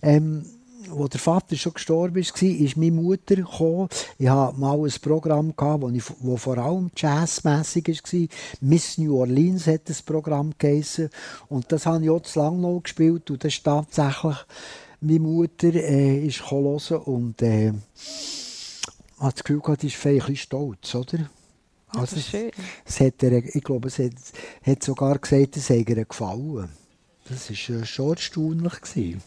ähm, wo der Vater schon gestorben ist, ist meine Mutter gekommen. Ich hatte mal ein Programm, gehabt, wo, ich, wo vor allem jazzmässig war. Miss New Orleans hat das Programm geheißen. Und das habe ich auch zu lange gespielt. Und das ist tatsächlich, meine Mutter äh, ist gekommen und äh, hat das Gefühl gehabt, ist bisschen stolz, oder? Also das ist schön. Es, hat er, ich glaube, es hat, hat sogar gesagt, es sei ihr gefallen. Das war schon erstaunlich. Gewesen.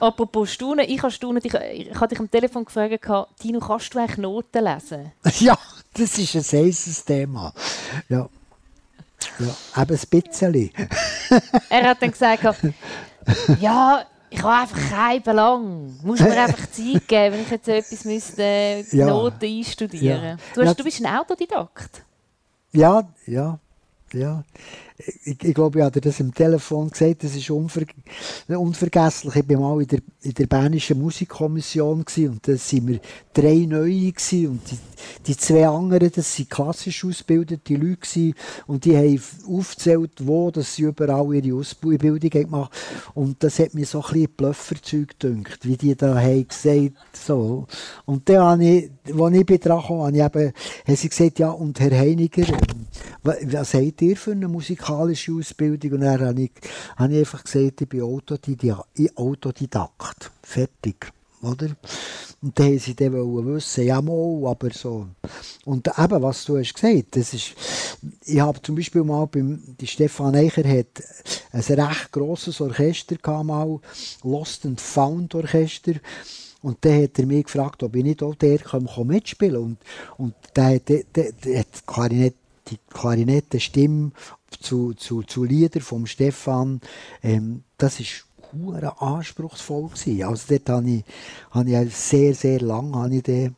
Apropos Staunen, ich habe staunen, ich, ich habe dich am Telefon gefragt, Tino, kannst du eigentlich Noten lesen? [laughs] ja, das ist ein heißes Thema. Ja. Ja, eben ein bisschen. er hat dann gesagt, ja, ich habe einfach keinen Belang. Muss mir einfach [laughs] Zeit geben, wenn ich jetzt etwas müsste, ja. Noten einstudieren ja. du, hast, du bist ein Autodidakt. Ja, ja, ja. ich, ich glaube, ich habe das im Telefon gesagt, das ist unver unvergesslich. Ich war mal in der, in der Bernischen Musikkommission und da waren wir drei Neue und die, die zwei anderen, das waren klassisch ausgebildete Leute gewesen, und die haben aufgezählt, wo dass sie überall ihre Ausbildung gemacht haben. Und das hat mir so ein bisschen Blöfferzeug gedünkt, wie die da haben gesagt so. Und dann habe ich, als ich dran kam, habe ich eben, sie gesagt, ja, und Herr Heiniger, was habt ihr für eine musikalische Ausbildung? Und dann habe ich, habe ich einfach gesagt, ich bin Autodidakt. Fertig. Oder? Und dann sie dann wissen, ja mal, aber so. Und eben, was du hast gesagt, das ist, ich habe zum Beispiel mal beim, die Stefan Eicher hat ein recht grosses Orchester gehabt, mal, Lost and Found Orchester. Und dann hat er mich gefragt, ob ich nicht auch der kann, mitspielen kann. Und, und der, der, der, der hat Klarinette, die Klarinettenstimme zu, zu, zu Liedern von Stefan, ähm, das ist hure anspruchsvoll gewesen. Also dort habe ich, habe ich sehr, sehr lange habe ich den,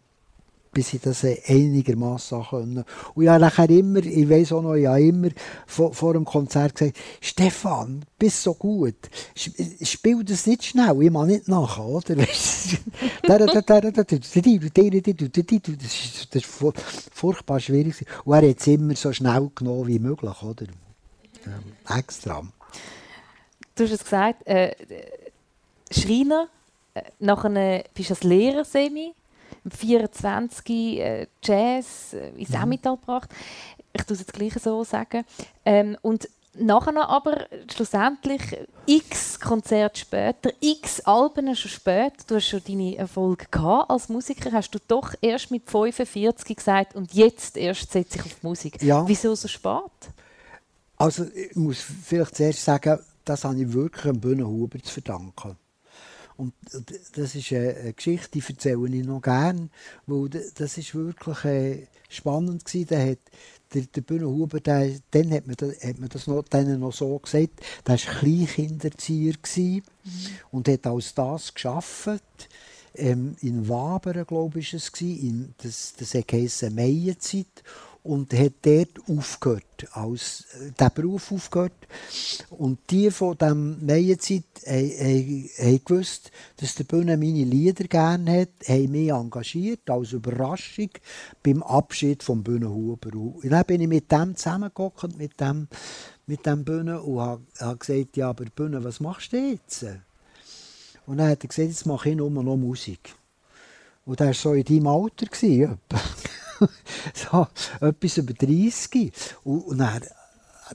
bis ich das einigermaßen können. Und habe nachher immer, ich weiß auch noch, habe immer vor, vor dem Konzert gesagt, Stefan, bist so gut, spiel das nicht schnell, ich mache nicht nachher, oder? das ist furchtbar schwierig. Und er hat es immer so schnell genommen wie möglich, oder? Ähm, extra. Du hast es gesagt, äh, Schreiner, äh, nachher bist du als Lehrer semi, 24 äh, Jazz äh, ins mhm. Emmental gebracht. Ich tue es jetzt gleich so sagen. Ähm, und nachher aber schlussendlich x Konzerte später, x Alben schon später, du hast schon deine Erfolge gehabt als Musiker, hast du doch erst mit 45 gesagt und jetzt erst setze ich auf Musik. Ja. Wieso so spät? Also ich muss vielleicht zuerst sagen, das habe ich wirklich dem Bühnenhuber zu verdanken. Und das ist eine Geschichte, die erzähle ich noch gerne, weil das ist wirklich äh, spannend gewesen. Der hat, der, der Bühnenhuber, der, dann hat man, das, hat man das noch, denen noch so gesagt, der war Kleinkinderzieher mhm. und hat als das geschafft. Ähm, in Wabern, glaube ich, war es, in, das, das heisst Meienzeit und hat dort aufgehört, als äh, der Beruf aufgehört. Und die von dem Meienzeit haben, gewusst, dass der Bühne meine Lieder gerne hat, haben mich engagiert als Überraschung beim Abschied vom Bühnenhuber. Und dann bin ich mit dem zusammengekommen, mit dem, mit dem Bühne und habe, habe gesagt, ja, aber Bühne, was machst du jetzt? Und dann hat er gesagt, jetzt mache ich nur noch Musik. Und er war so in deinem Alter. Gewesen, [laughs] [laughs] so etwas über 30. Und, und dann,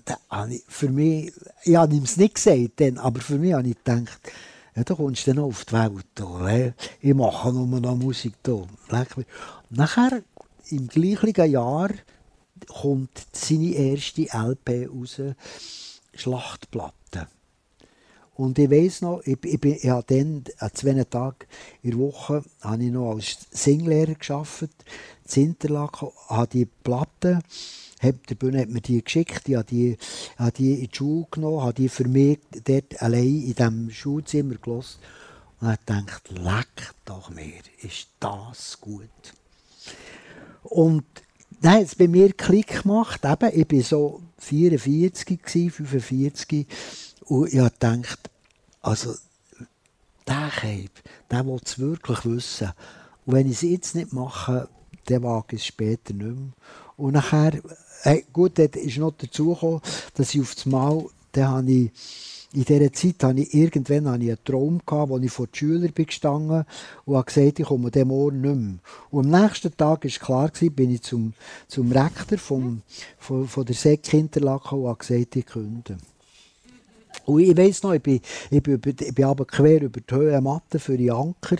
dann ich, für mich, ich habe es nicht gesagt, dann, aber für mich habe ich gedacht, ja, da kommst du dann auf die Welt. Ich mache nur noch Musik. Da. Nachher, im gleichen Jahr, kommt seine erste LP raus, Schlachtplatte. Und ich weiß noch, ich, ich, bin, ich habe dann an zwei Tagen in der Woche habe ich noch als Singlehrer gearbeitet in Interlaken, habe die Platte, hat, der Bühne hat mir die geschickt, ich habe die, habe die in die Schule genommen, habe die für mich dort allein in diesem Schulzimmer gelassen und habe gedacht, leck doch mir, ist das gut. Und dann hat es bei mir Klick gemacht, eben, ich war so 44, 45 und ich habe gedacht, also der Cape, der will es wirklich wissen. Und wenn ich es jetzt nicht mache, den wage ich später nicht mehr. Und nachher, hey, gut, dort ist noch dazu gekommen, dass ich auf das Mal, dann habe ich, in dieser Zeit hatte ich irgendwann habe ich einen Traum, gehabt, wo ich vor den Schülern gestanden und habe gesagt, ich komme dem Morgen nicht mehr. Und am nächsten Tag war klar, gewesen, bin ich zum, zum Rektor vom, von, von der SEC Interlaken und habe gesagt, ich kündige. Und ich weiss noch, ich bin, ich bin, ich bin aber quer über die Höhe Matte für die Anker,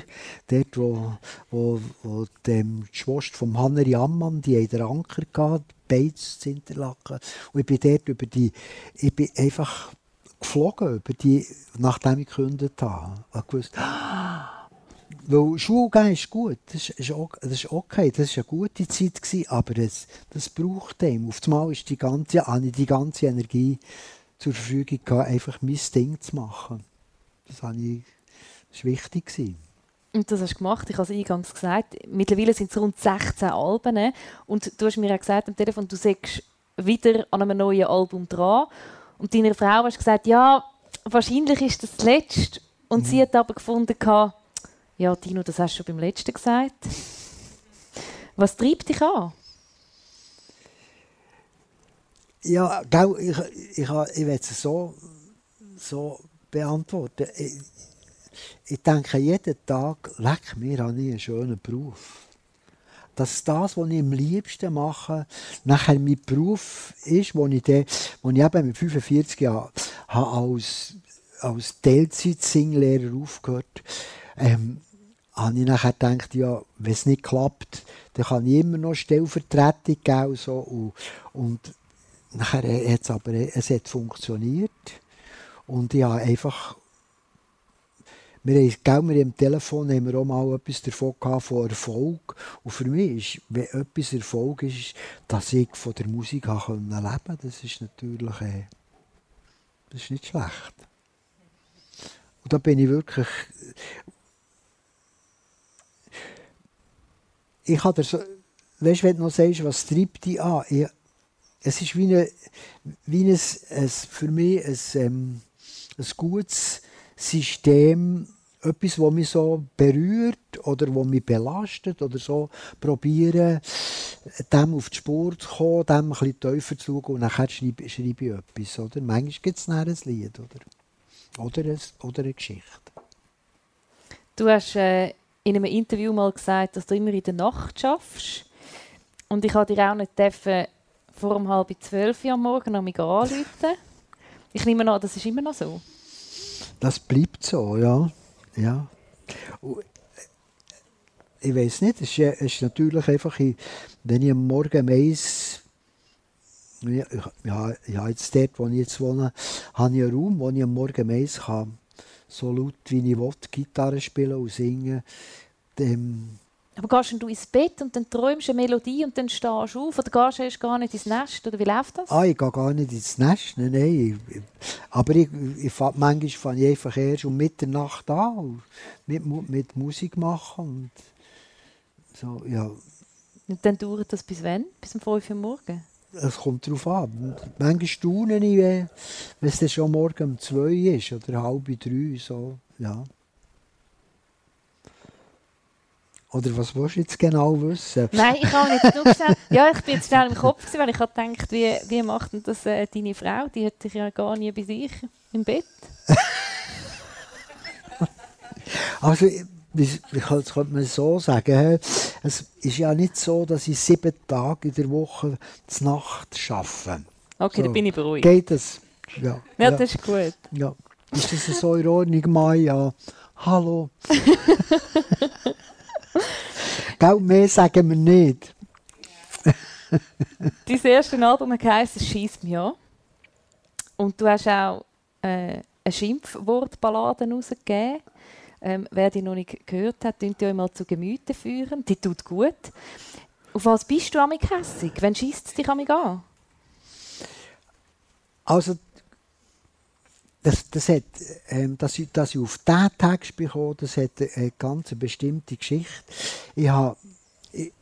dort wo, wo, wo dem die Schwester vom Hanneri Ammann, die hat den Anker gehabt, Beiz zu Interlaken. Und ich bin dort über die, ich bin einfach geflogen, über die, nachdem ich gekündigt habe. Ich wusste, [gasps] weil Schule ist gut, das ist, das ist okay, das war eine gute Zeit, gewesen, aber es, das braucht dem. Auf einmal ist die ganze, die ganze Energie zur Verfügung gehabt, einfach mein Ding zu machen. Das, habe ich, das war wichtig. Und das hast du gemacht, ich habe es eingangs gesagt. Mittlerweile sind es rund 16 Alben. Und du hast mir ja gesagt am Telefon, du sagst wieder an einem neuen Album dran. Und deiner Frau hast gesagt, ja, wahrscheinlich ist das das Letzte. Und mhm. sie hat aber gefunden, ja, Tino, das hast du schon beim Letzten gesagt. Was treibt dich an? Ja, gell, ich, ich, ich, ich will es so, so beantworten. Ich, ich denke jeden Tag, leck mir an einen schönen Beruf. Dass das, was ich am liebsten mache, nachher mein Beruf ist, wo ich, den, wo ich eben mit 45 Jahren als, als Teilzeit-Singlehrer aufgehört ähm, habe ich nachher gedacht, ja, wenn es nicht klappt, dann kann ich immer noch Stellvertretung geben. So, und, und nachher hat es aber es hat funktioniert. Und ich habe einfach wir haben, gell, im Telefon haben wir auch mal etwas davon gehabt, von Erfolg. Und für mich ist, wenn etwas Erfolg ist, dass ich von der Musik leben konnte, das ist natürlich äh, das ist nicht schlecht. Und da bin ich wirklich... Ich habe so, weißt, wenn du noch sagst, was treibt dich an? Ich, es ist wie, eine, wie ein, ein, für mich ein, ähm, ein gutes System, etwas, das mich so berührt oder das mich belastet oder so, probieren, dem auf die Spur zu kommen, dem ein bisschen tiefer zu schauen und dann schreibe, schreibe ich etwas. Oder? Manchmal gibt es ein Lied oder, oder, eine, oder eine Geschichte. Du hast äh, in einem Interview mal gesagt, dass du immer in der Nacht schaffst. Und ich habe dir auch nicht dürfen, vor um halb zwölf am Morgen an mich anrufen. Ich nehme an, das ist immer noch so. Das bleibt so, ja. ja. ich weiß nicht, es ist, ist, natürlich einfach, wenn ich am Morgen meins ja, ja, ja, jetzt dort, wo ich jetzt wohne, habe ich einen Raum, wo ich am Morgen meins kann, so laut wie ich will, Gitarre spielen und singen. Dem, aber gehst du ins Bett und dann träumst du eine Melodie und dann stehst du auf? Oder gehst du erst gar nicht ins Nest? Oder wie läuft das? Ah, ich gehe gar nicht ins Nest, nein, nein. Aber ich, ich, manchmal fange ich einfach erst um Mitternacht an mit, mit Musik machen. Und so, ja. Und dann dauert das bis wann? Bis um 5 Uhr morgens? Es kommt darauf an. Manchmal staune ich, wenn es schon morgen um 2 ist oder halb drei. So, ja. Oder was willst du jetzt genau wissen? Nein, ich kann nicht genug schnell. Ja, ich bin jetzt schnell im Kopf, gewesen, weil ich habe gedacht, wie, wie macht denn das äh, deine Frau? Die hat dich ja gar nie bei sich im Bett. [laughs] also, ich, das könnte man so sagen. Es ist ja nicht so, dass ich sieben Tage in der Woche zur Nacht arbeite. Okay, so. dann bin ich beruhigt. Geht das? Ja, ja, ja. das ist gut. Ja. Ist das so in Ordnung, Maya? Hallo. [laughs] Gell, mehr sagen wir nicht. [laughs] Dein erstes Album heisst «Schieß mich an». Und du hast auch äh, eine Schimpfwortballade rausgegeben. Ähm, wer die noch nicht gehört hat, könnt ihr euch mal zu Gemüte führen. Die tut gut. Auf was bist du amig hässig? Wann schießt es dich amig an? Also, das, das hat, ähm, dass, ich, ich auf diesen Text bekomme, das hat eine ganz bestimmte Geschichte. Ich habe, ich,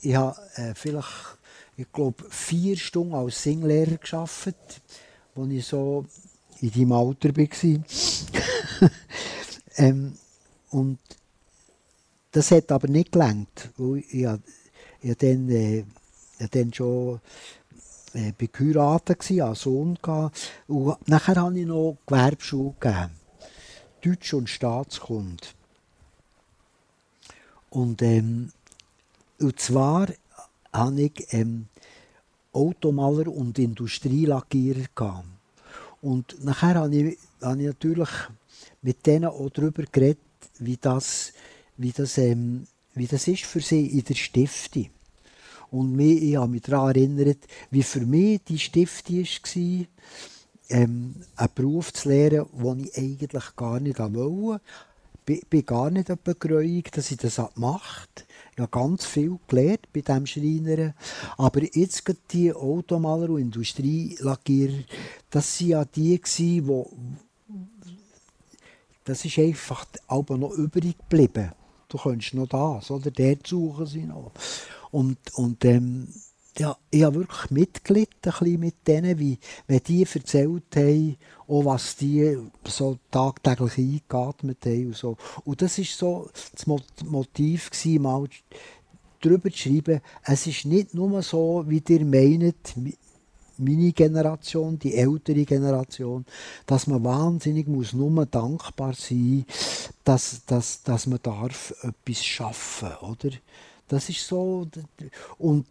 ich habe äh, vielleicht, ich glaube, vier Stunden als Singlehrer gearbeitet, als ich so in deinem Alter war. [laughs] ähm, und das hat aber nicht gelangt, ich, ich, ich dann, äh, dann schon äh, geheiratet, einen Sohn. Und nachher habe ich noch Gewerbeschule gegeben. Deutsch und Staatskunde. Und, ähm, und zwar habe ich ähm, Automaler und Industrielackierer gehabt. Und nachher habe ich, habe ich natürlich mit denen auch darüber geredet, wie das, wie das, ähm, wie das ist für sie in der Stiftung. Und mich, ich habe mich daran erinnert, wie für mich die Stiftung war, ähm, einen Beruf zu lernen, den ich eigentlich gar nicht wollte. Ich bin gar nicht begreuig, dass ich das gemacht habe. Ich habe ganz viel gelernt bei diesem Schreiner. Aber jetzt die Automaler und Industrielackierer, das waren ja die, die das ist einfach aber noch übrig geblieben. Du könntest noch das, oder? Der suchen sie noch. Und, und ähm, ja, ich habe wirklich mitgelitten mit denen, wie, wenn die erzählt haben, auch was die so tagtäglich eingeatmet haben und so. Und das war so das Motiv gewesen, mal darüber zu schreiben, es ist nicht nur so, wie ihr meint, meine Generation, die ältere Generation, dass man wahnsinnig muss nur dankbar sein, dass, dass, dass man darf etwas schaffen, oder? Das ist so und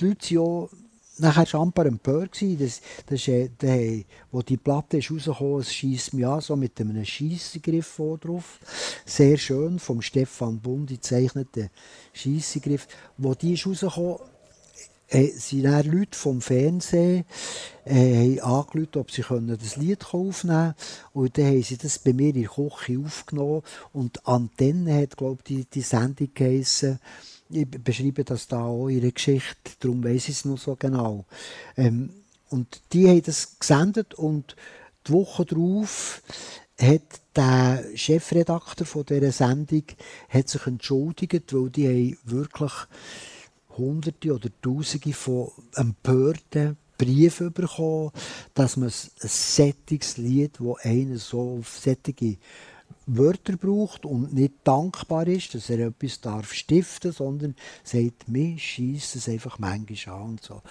die Leute sind auch nachher Champer empört. Das, das ist, äh, der, wo die Platte ist rausgekommen, es schießt mich an, so mit einem Schiessegriff drauf. Sehr schön, vom Stefan Bundi gezeichneter Schiessegriff. Wo die ist rausgekommen, äh, sind dann Leute vom Fernsehen äh, haben angerufen, ob sie können das Lied aufnehmen können. Und dann haben sie das bei mir in der Küche aufgenommen. Und Antenne hat, glaube ich, die, die Sendung geheissen. Ich beschreibe das da auch in der Geschichte, darum weiß ich es noch so genau. Ähm, und die haben das gesendet und die Woche darauf hat der Chefredakteur von dieser Sendung hat sich entschuldigt, weil die haben wirklich Hunderte oder Tausende von empörten Briefen bekommen, dass man ein sättiges Lied, das einen so auf sättige Wörter braucht und nicht dankbar ist, dass er etwas darf stiften, sondern sagt, mir schießt es einfach manchmal an und so.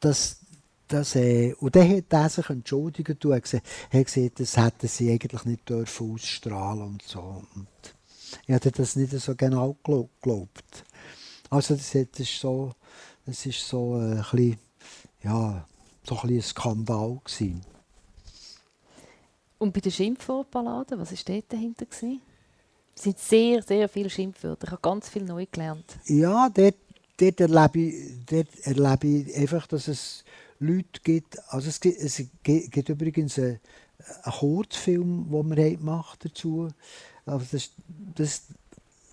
Das, das, äh, und dann hat er sich entschuldigt und gesagt, das hätten sie eigentlich nicht dürfen ausstrahlen und so. Und ich hatte das nicht so genau geglaubt. Also das, das ist so, das ist so äh, ein bisschen, ja, so ein, ein Skandal gewesen. Und bei den Schimpfwortballaden, was war dort dahinter? Gewesen? Es sind sehr, sehr viele Schimpfwörter. Ich habe ganz viel neu gelernt. Ja, dort, dort, erlebe, ich, dort erlebe ich einfach, dass es Leute gibt. Also es gibt, es gibt übrigens einen, einen Kurzfilm, den wir gemacht dazu. Also das, das,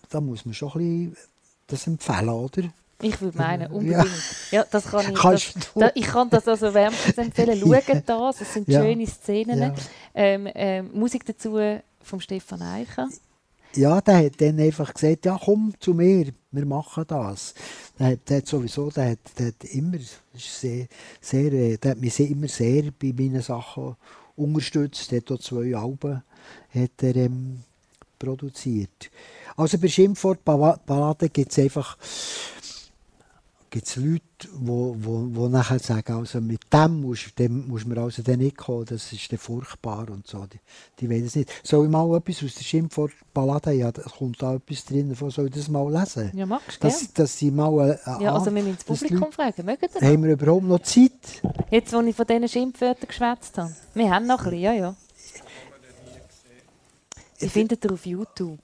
da muss man schon ein bisschen das empfehlen, oder? Ich würde meinen, unbedingt. Ja, ja das kann ich. Das, das, ich kann das also wärmstens empfehlen. [laughs] Schaut das, es sind ja. schöne Szenen. Ja. Ähm, ähm, Musik dazu von Stefan Eicher. Ja, der hat dann einfach gesagt, ja komm zu mir, wir machen das. Der hat, der hat sowieso, der hat, der hat immer sehr, sehr, äh, der hat mich immer sehr bei meinen Sachen unterstützt. Er hat auch zwei Alben hat er, ähm, produziert. Also bei Schimpfwort-Balladen gibt es einfach gibt es Leute, die wo, wo, wo nachher sagen, also mit dem muss, dem muss man also dann nicht kommen, das ist dann furchtbar und so. Die, die wollen es nicht. Soll ich mal etwas aus der Schimpfwort-Ballade, ja, da kommt da etwas drin, soll ich das mal lesen? Ja, magst du, dass, dass sie mal... Äh, ja, also wir müssen das Publikum Leute, fragen, mögen Sie Haben wir überhaupt noch Zeit? Jetzt, wo ich von diesen Schimpfwörtern geschwätzt habe. Wir haben noch ein bisschen, ja, ja. Sie findet ihr auf YouTube.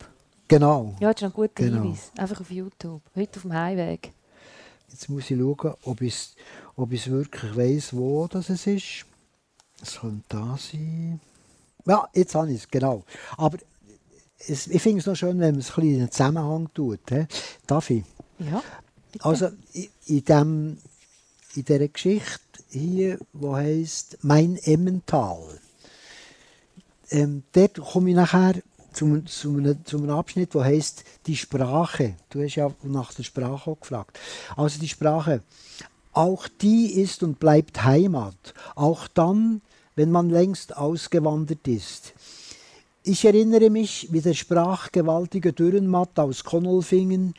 Genau. Ja, das ist ein guter genau. Hinweis. Einfach auf YouTube. Heute auf dem Heimweg. Jetzt muss ich schauen, ob ich es ob wirklich weiss, wo das ist. Es könnte da sein. Ja, jetzt habe ich es, genau. Aber es, ich finde es noch schön, wenn man es ein bisschen in einen Zusammenhang tut. He? Darf ich? Ja. Bitte. Also in, dem, in dieser Geschichte hier, die heisst Mein Emmental, ähm, dort komme ich nachher zu, zu, einem, zu einem Abschnitt, der heißt die Sprache. Du hast ja nach der Sprache auch gefragt. Also die Sprache. Auch die ist und bleibt Heimat. Auch dann, wenn man längst ausgewandert ist. Ich erinnere mich, wie der sprachgewaltige Dürrenmatt aus Konolfingen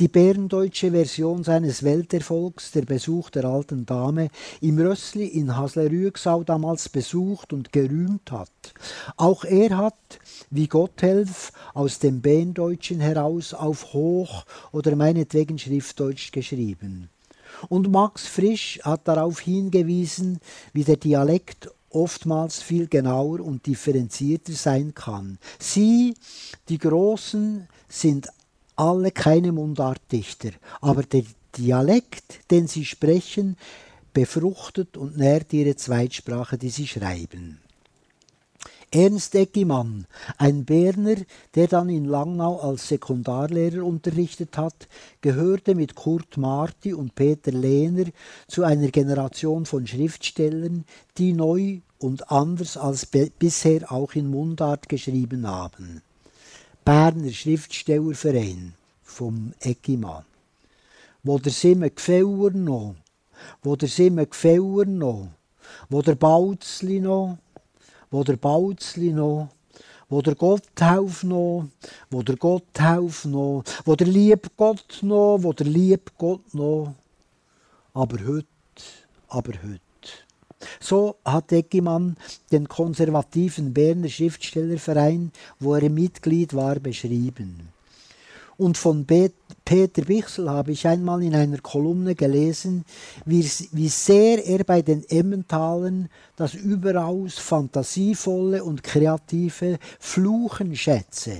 die bärendeutsche Version seines Welterfolgs, der Besuch der alten Dame, im Rössli in Haslerüegsau damals besucht und gerühmt hat. Auch er hat, wie Gotthelf, aus dem Bärendeutschen heraus auf Hoch oder meinetwegen Schriftdeutsch geschrieben. Und Max Frisch hat darauf hingewiesen, wie der Dialekt oftmals viel genauer und differenzierter sein kann. Sie, die Großen, sind alle keine Mundartdichter, aber der Dialekt, den sie sprechen, befruchtet und nährt ihre Zweitsprache, die sie schreiben. Ernst Eggimann, ein Berner, der dann in Langnau als Sekundarlehrer unterrichtet hat, gehörte mit Kurt Marti und Peter Lehner zu einer Generation von Schriftstellern, die neu und anders als bisher auch in Mundart geschrieben haben. Berner Schriftstellerverein vom Eggimann. Wo der Simme Gfeuer noch wo der Simme Gefäuer noch, wo der Bautzli noch, wo der Bautzli noch, wo der Gotthauf noch, wo der Gotthauf noch, wo der lieb Gott noch, wo der lieb Gott noch. Aber heute, aber heute. So hat Eckimann den konservativen Berner Schriftstellerverein, wo er Mitglied war, beschrieben. Und von Peter Bichsel habe ich einmal in einer Kolumne gelesen, wie, wie sehr er bei den Emmentalern das überaus fantasievolle und kreative Fluchen schätze.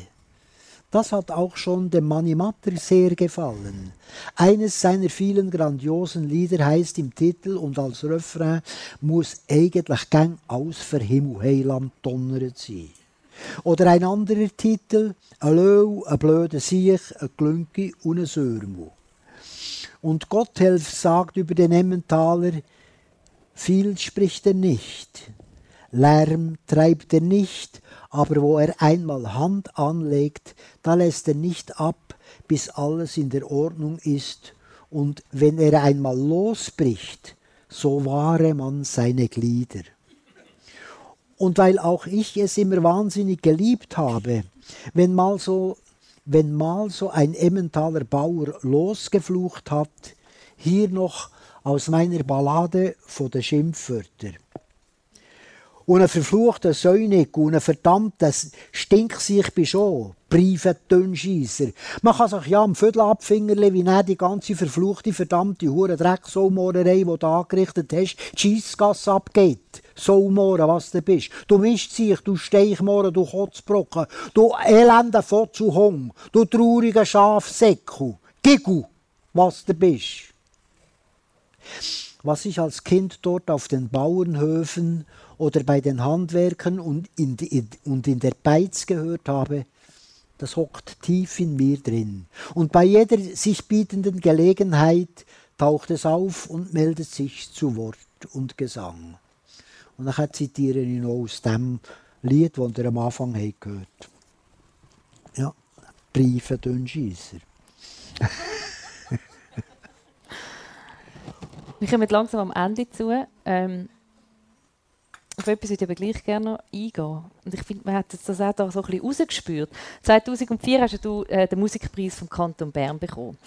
Das hat auch schon dem Manni Matter sehr gefallen. Eines seiner vielen grandiosen Lieder heißt im Titel und als Refrain muss eigentlich gang aus für Himmel Heiland donnert sein. Oder ein anderer Titel, ein Löw, ein blöder Siech, ein Glünki und ein Sörmu. Und Gotthelf sagt über den Emmentaler, viel spricht er nicht, Lärm treibt er nicht, aber wo er einmal Hand anlegt, da lässt er nicht ab, bis alles in der Ordnung ist, und wenn er einmal losbricht, so wahre man seine Glieder. Und weil auch ich es immer wahnsinnig geliebt habe, wenn mal so, wenn mal so ein Emmentaler Bauer losgeflucht hat, hier noch aus meiner Ballade von den Schimpfwörtern. Und ein verfluchter Säunig und ein verdammter Stinksicht bist auch. Briefe Dünnscheisser. Man kann sich ja am Viertel abfingerle, wie nicht die ganze verfluchte, verdammte hure Drecksaumorerei, die du angerichtet hast, die Scheissgasse abgeht. Saumoren, was du bist. Du Mischziech, du Steichmoren, du Kotzbrocken, du elender Fotzu Hong, du trauriger Schafsäckel, Gigu, was du bist. Was ich als Kind dort auf den Bauernhöfen oder bei den Handwerkern und in, die, und in der Beiz gehört habe, das hockt tief in mir drin. Und bei jeder sich bietenden Gelegenheit taucht es auf und meldet sich zu Wort und Gesang. Und dann zitiere ich noch aus dem Lied, das ihr am Anfang habt gehört Ja, Briefe Dünnscheisser. [laughs] Wir kommen langsam am Ende zu. Ähm, auf etwas würde ich aber gleich gerne noch eingehen. Und ich finde, man hat das auch da so ein bisschen rausgespürt. 2004 hast du äh, den Musikpreis vom Kanton Bern bekommen.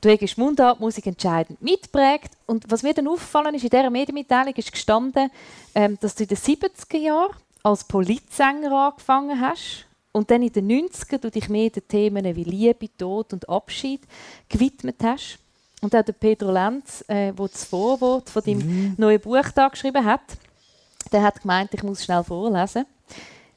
Du hast Mundartmusik entscheidend mitprägt. Und was mir dann aufgefallen ist, in dieser Medienmitteilung ist gestanden, ähm, dass du in den 70er Jahren als Politsänger angefangen hast und dann in den 90er du dich mehr den Themen wie Liebe, Tod und Abschied gewidmet hast. Und auch der Pedro Lenz, äh, der das Vorwort von deinem mhm. neuen Buch da geschrieben hat, der hat gemeint, ich muss schnell vorlesen.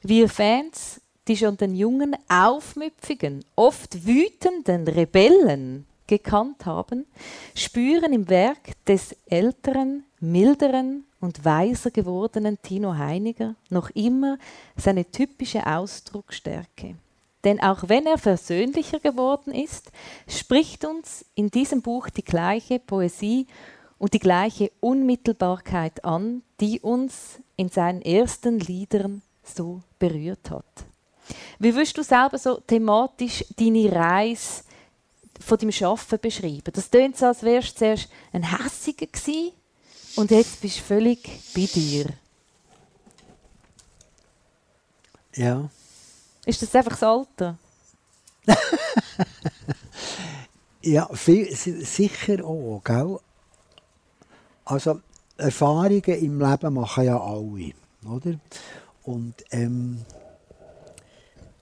Wir Fans, die schon den jungen, aufmüpfigen, oft wütenden Rebellen gekannt haben, spüren im Werk des älteren, milderen und weiser gewordenen Tino Heiniger noch immer seine typische Ausdrucksstärke. Denn auch wenn er versöhnlicher geworden ist, spricht uns in diesem Buch die gleiche Poesie und die gleiche Unmittelbarkeit an, die uns in seinen ersten Liedern so berührt hat. Wie wirst du selber so thematisch deine Reise von deinem Schaffen beschreiben? Das klingt so, als wärst du zuerst ein Hässiger gewesen und jetzt bist du völlig bei dir. Ja. Ist das einfach das Alter? [laughs] ja, viel, sicher auch, gell? Also Erfahrungen im Leben machen ja alle, oder? Und ähm,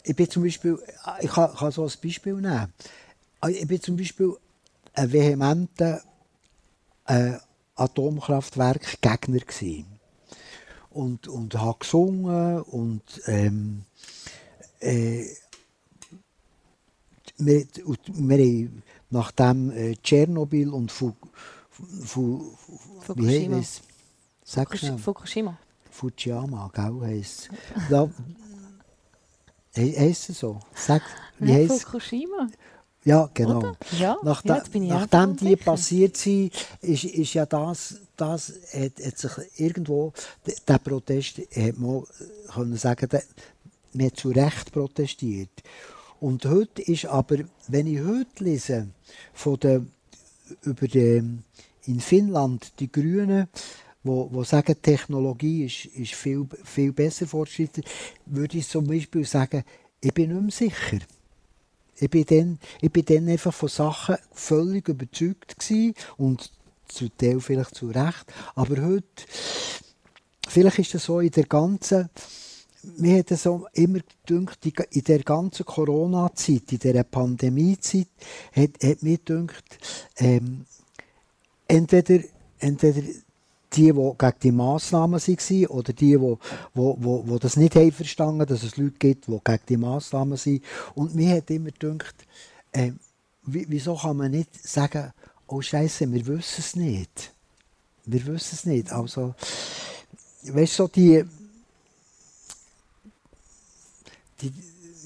ich bin zum Beispiel, ich kann, kann so ein Beispiel nehmen. Ich bin zum Beispiel ein vehementer äh, Atomkraftwerk-Gegner und und habe gesungen und ähm, äh, wir, wir haben nachdem äh, Tschernobyl und Fu, Fukushima. Wie Sag schnell. Fukushima. Fujiyama, gell, heisst da, heisst es so? Sag, wie heisst Fukushima? Ja, genau. Ja, Nach ja, nachdem die sicher. passiert sind, ist, ist ja das, das hat, hat sich irgendwo, der Protest, hat man können sagen, der, man hat zu Recht protestiert. Und heute ist aber, wenn ich heute lese, von der, über den in Finnland die Grünen, wo, wo sagen, Technologie ist, ist viel, viel besser fortschreitet, würde ich zum Beispiel sagen, ich bin nicht mehr sicher. Ich bin dann, ich bin dann einfach von Sachen völlig überzeugt gewesen und zu Teil vielleicht zu Recht. Aber heute, vielleicht ist das so in der ganzen, mir hat so immer gedacht, in der ganzen Corona-Zeit, in dieser Pandemie-Zeit, hat, hat mir gedacht, ähm, entweder, entweder die, die gegen die Massnahmen waren oder die, die, die, die, das nicht haben verstanden dass es Leute gibt, die gegen die Massnahmen sind. Und mir hat immer gedacht, äh, wieso kann man nicht sagen, oh Scheiße, wir wissen es nicht. Wir wissen es nicht. Also, weißt du, so die, die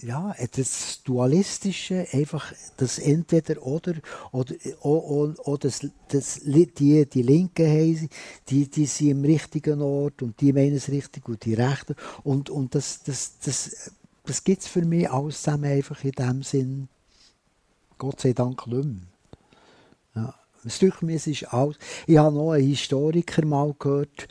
ja, das Dualistische, einfach das Entweder oder, oder, oder, oder das, das, die, die Linken haben, die, die sind im richtigen Ort und die meinen es richtig und die Rechten. Und, und das, das, das, das gibt es für mich alles zusammen einfach in dem Sinn, Gott sei Dank nicht mehr. Ja. Mir, es ist alles. Ich habe noch einen Historiker mal gehört,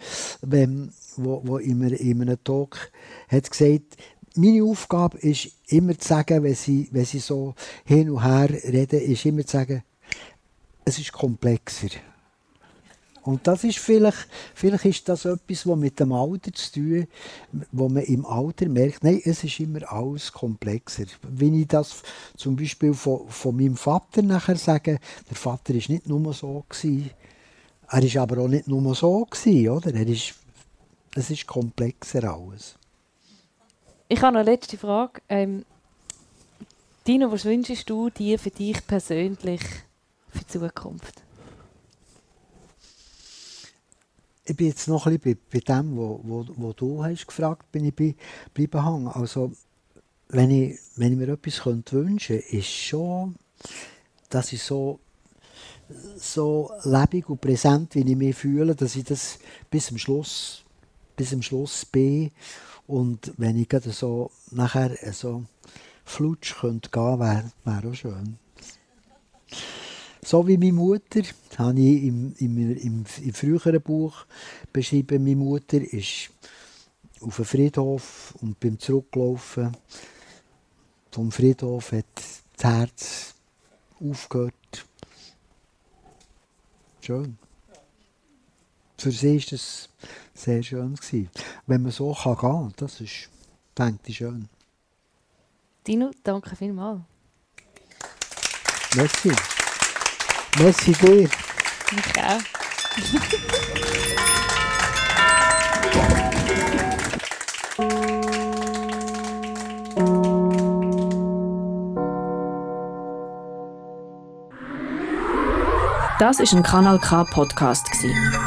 ähm, in, einem, in einem Talk hat gesagt, meine Aufgabe ist immer zu sagen, wenn sie, wenn sie so hin und her reden, ist immer zu sagen, es ist komplexer. Und das ist vielleicht, vielleicht ist das etwas, was mit dem Alter zu tun wo man im Alter merkt, nein, es ist immer alles komplexer. Wenn ich das zum Beispiel von, von meinem Vater nachher sage, der Vater ist nicht nur so gewesen, er ist aber auch nicht nur so gewesen, oder? Er ist, es ist komplexer alles. Ich habe eine letzte Frage. Ähm, Dino, was wünschst du dir für dich persönlich für die Zukunft? Ich bin jetzt noch ein bisschen bei, dem, wo, wo, wo du hast gefragt bin ich bleiben hängen. Also, wenn ich, wenn ich mir etwas könnte wünschen könnte, ist schon, dass ich so, so lebendig und präsent, wie ich mich fühle, dass ich das bis zum Schluss, bis zum Schluss bin und wenn ich gerade so nachher so flutsch könnte gehen, wäre wär auch schön. So wie meine Mutter, das habe ich im, im, im, im früheren Buch beschrieben, meine Mutter ist auf dem Friedhof und beim Zurücklaufen vom Friedhof hat das Herz aufgehört. Schön. Für sie war das sehr schön. Gewesen. Wenn man so kann gehen kann, das ist, denke ich, schön. Dino, danke vielmals. Merci. Merci dir. Ich auch. Das ist ein Kanal K Podcast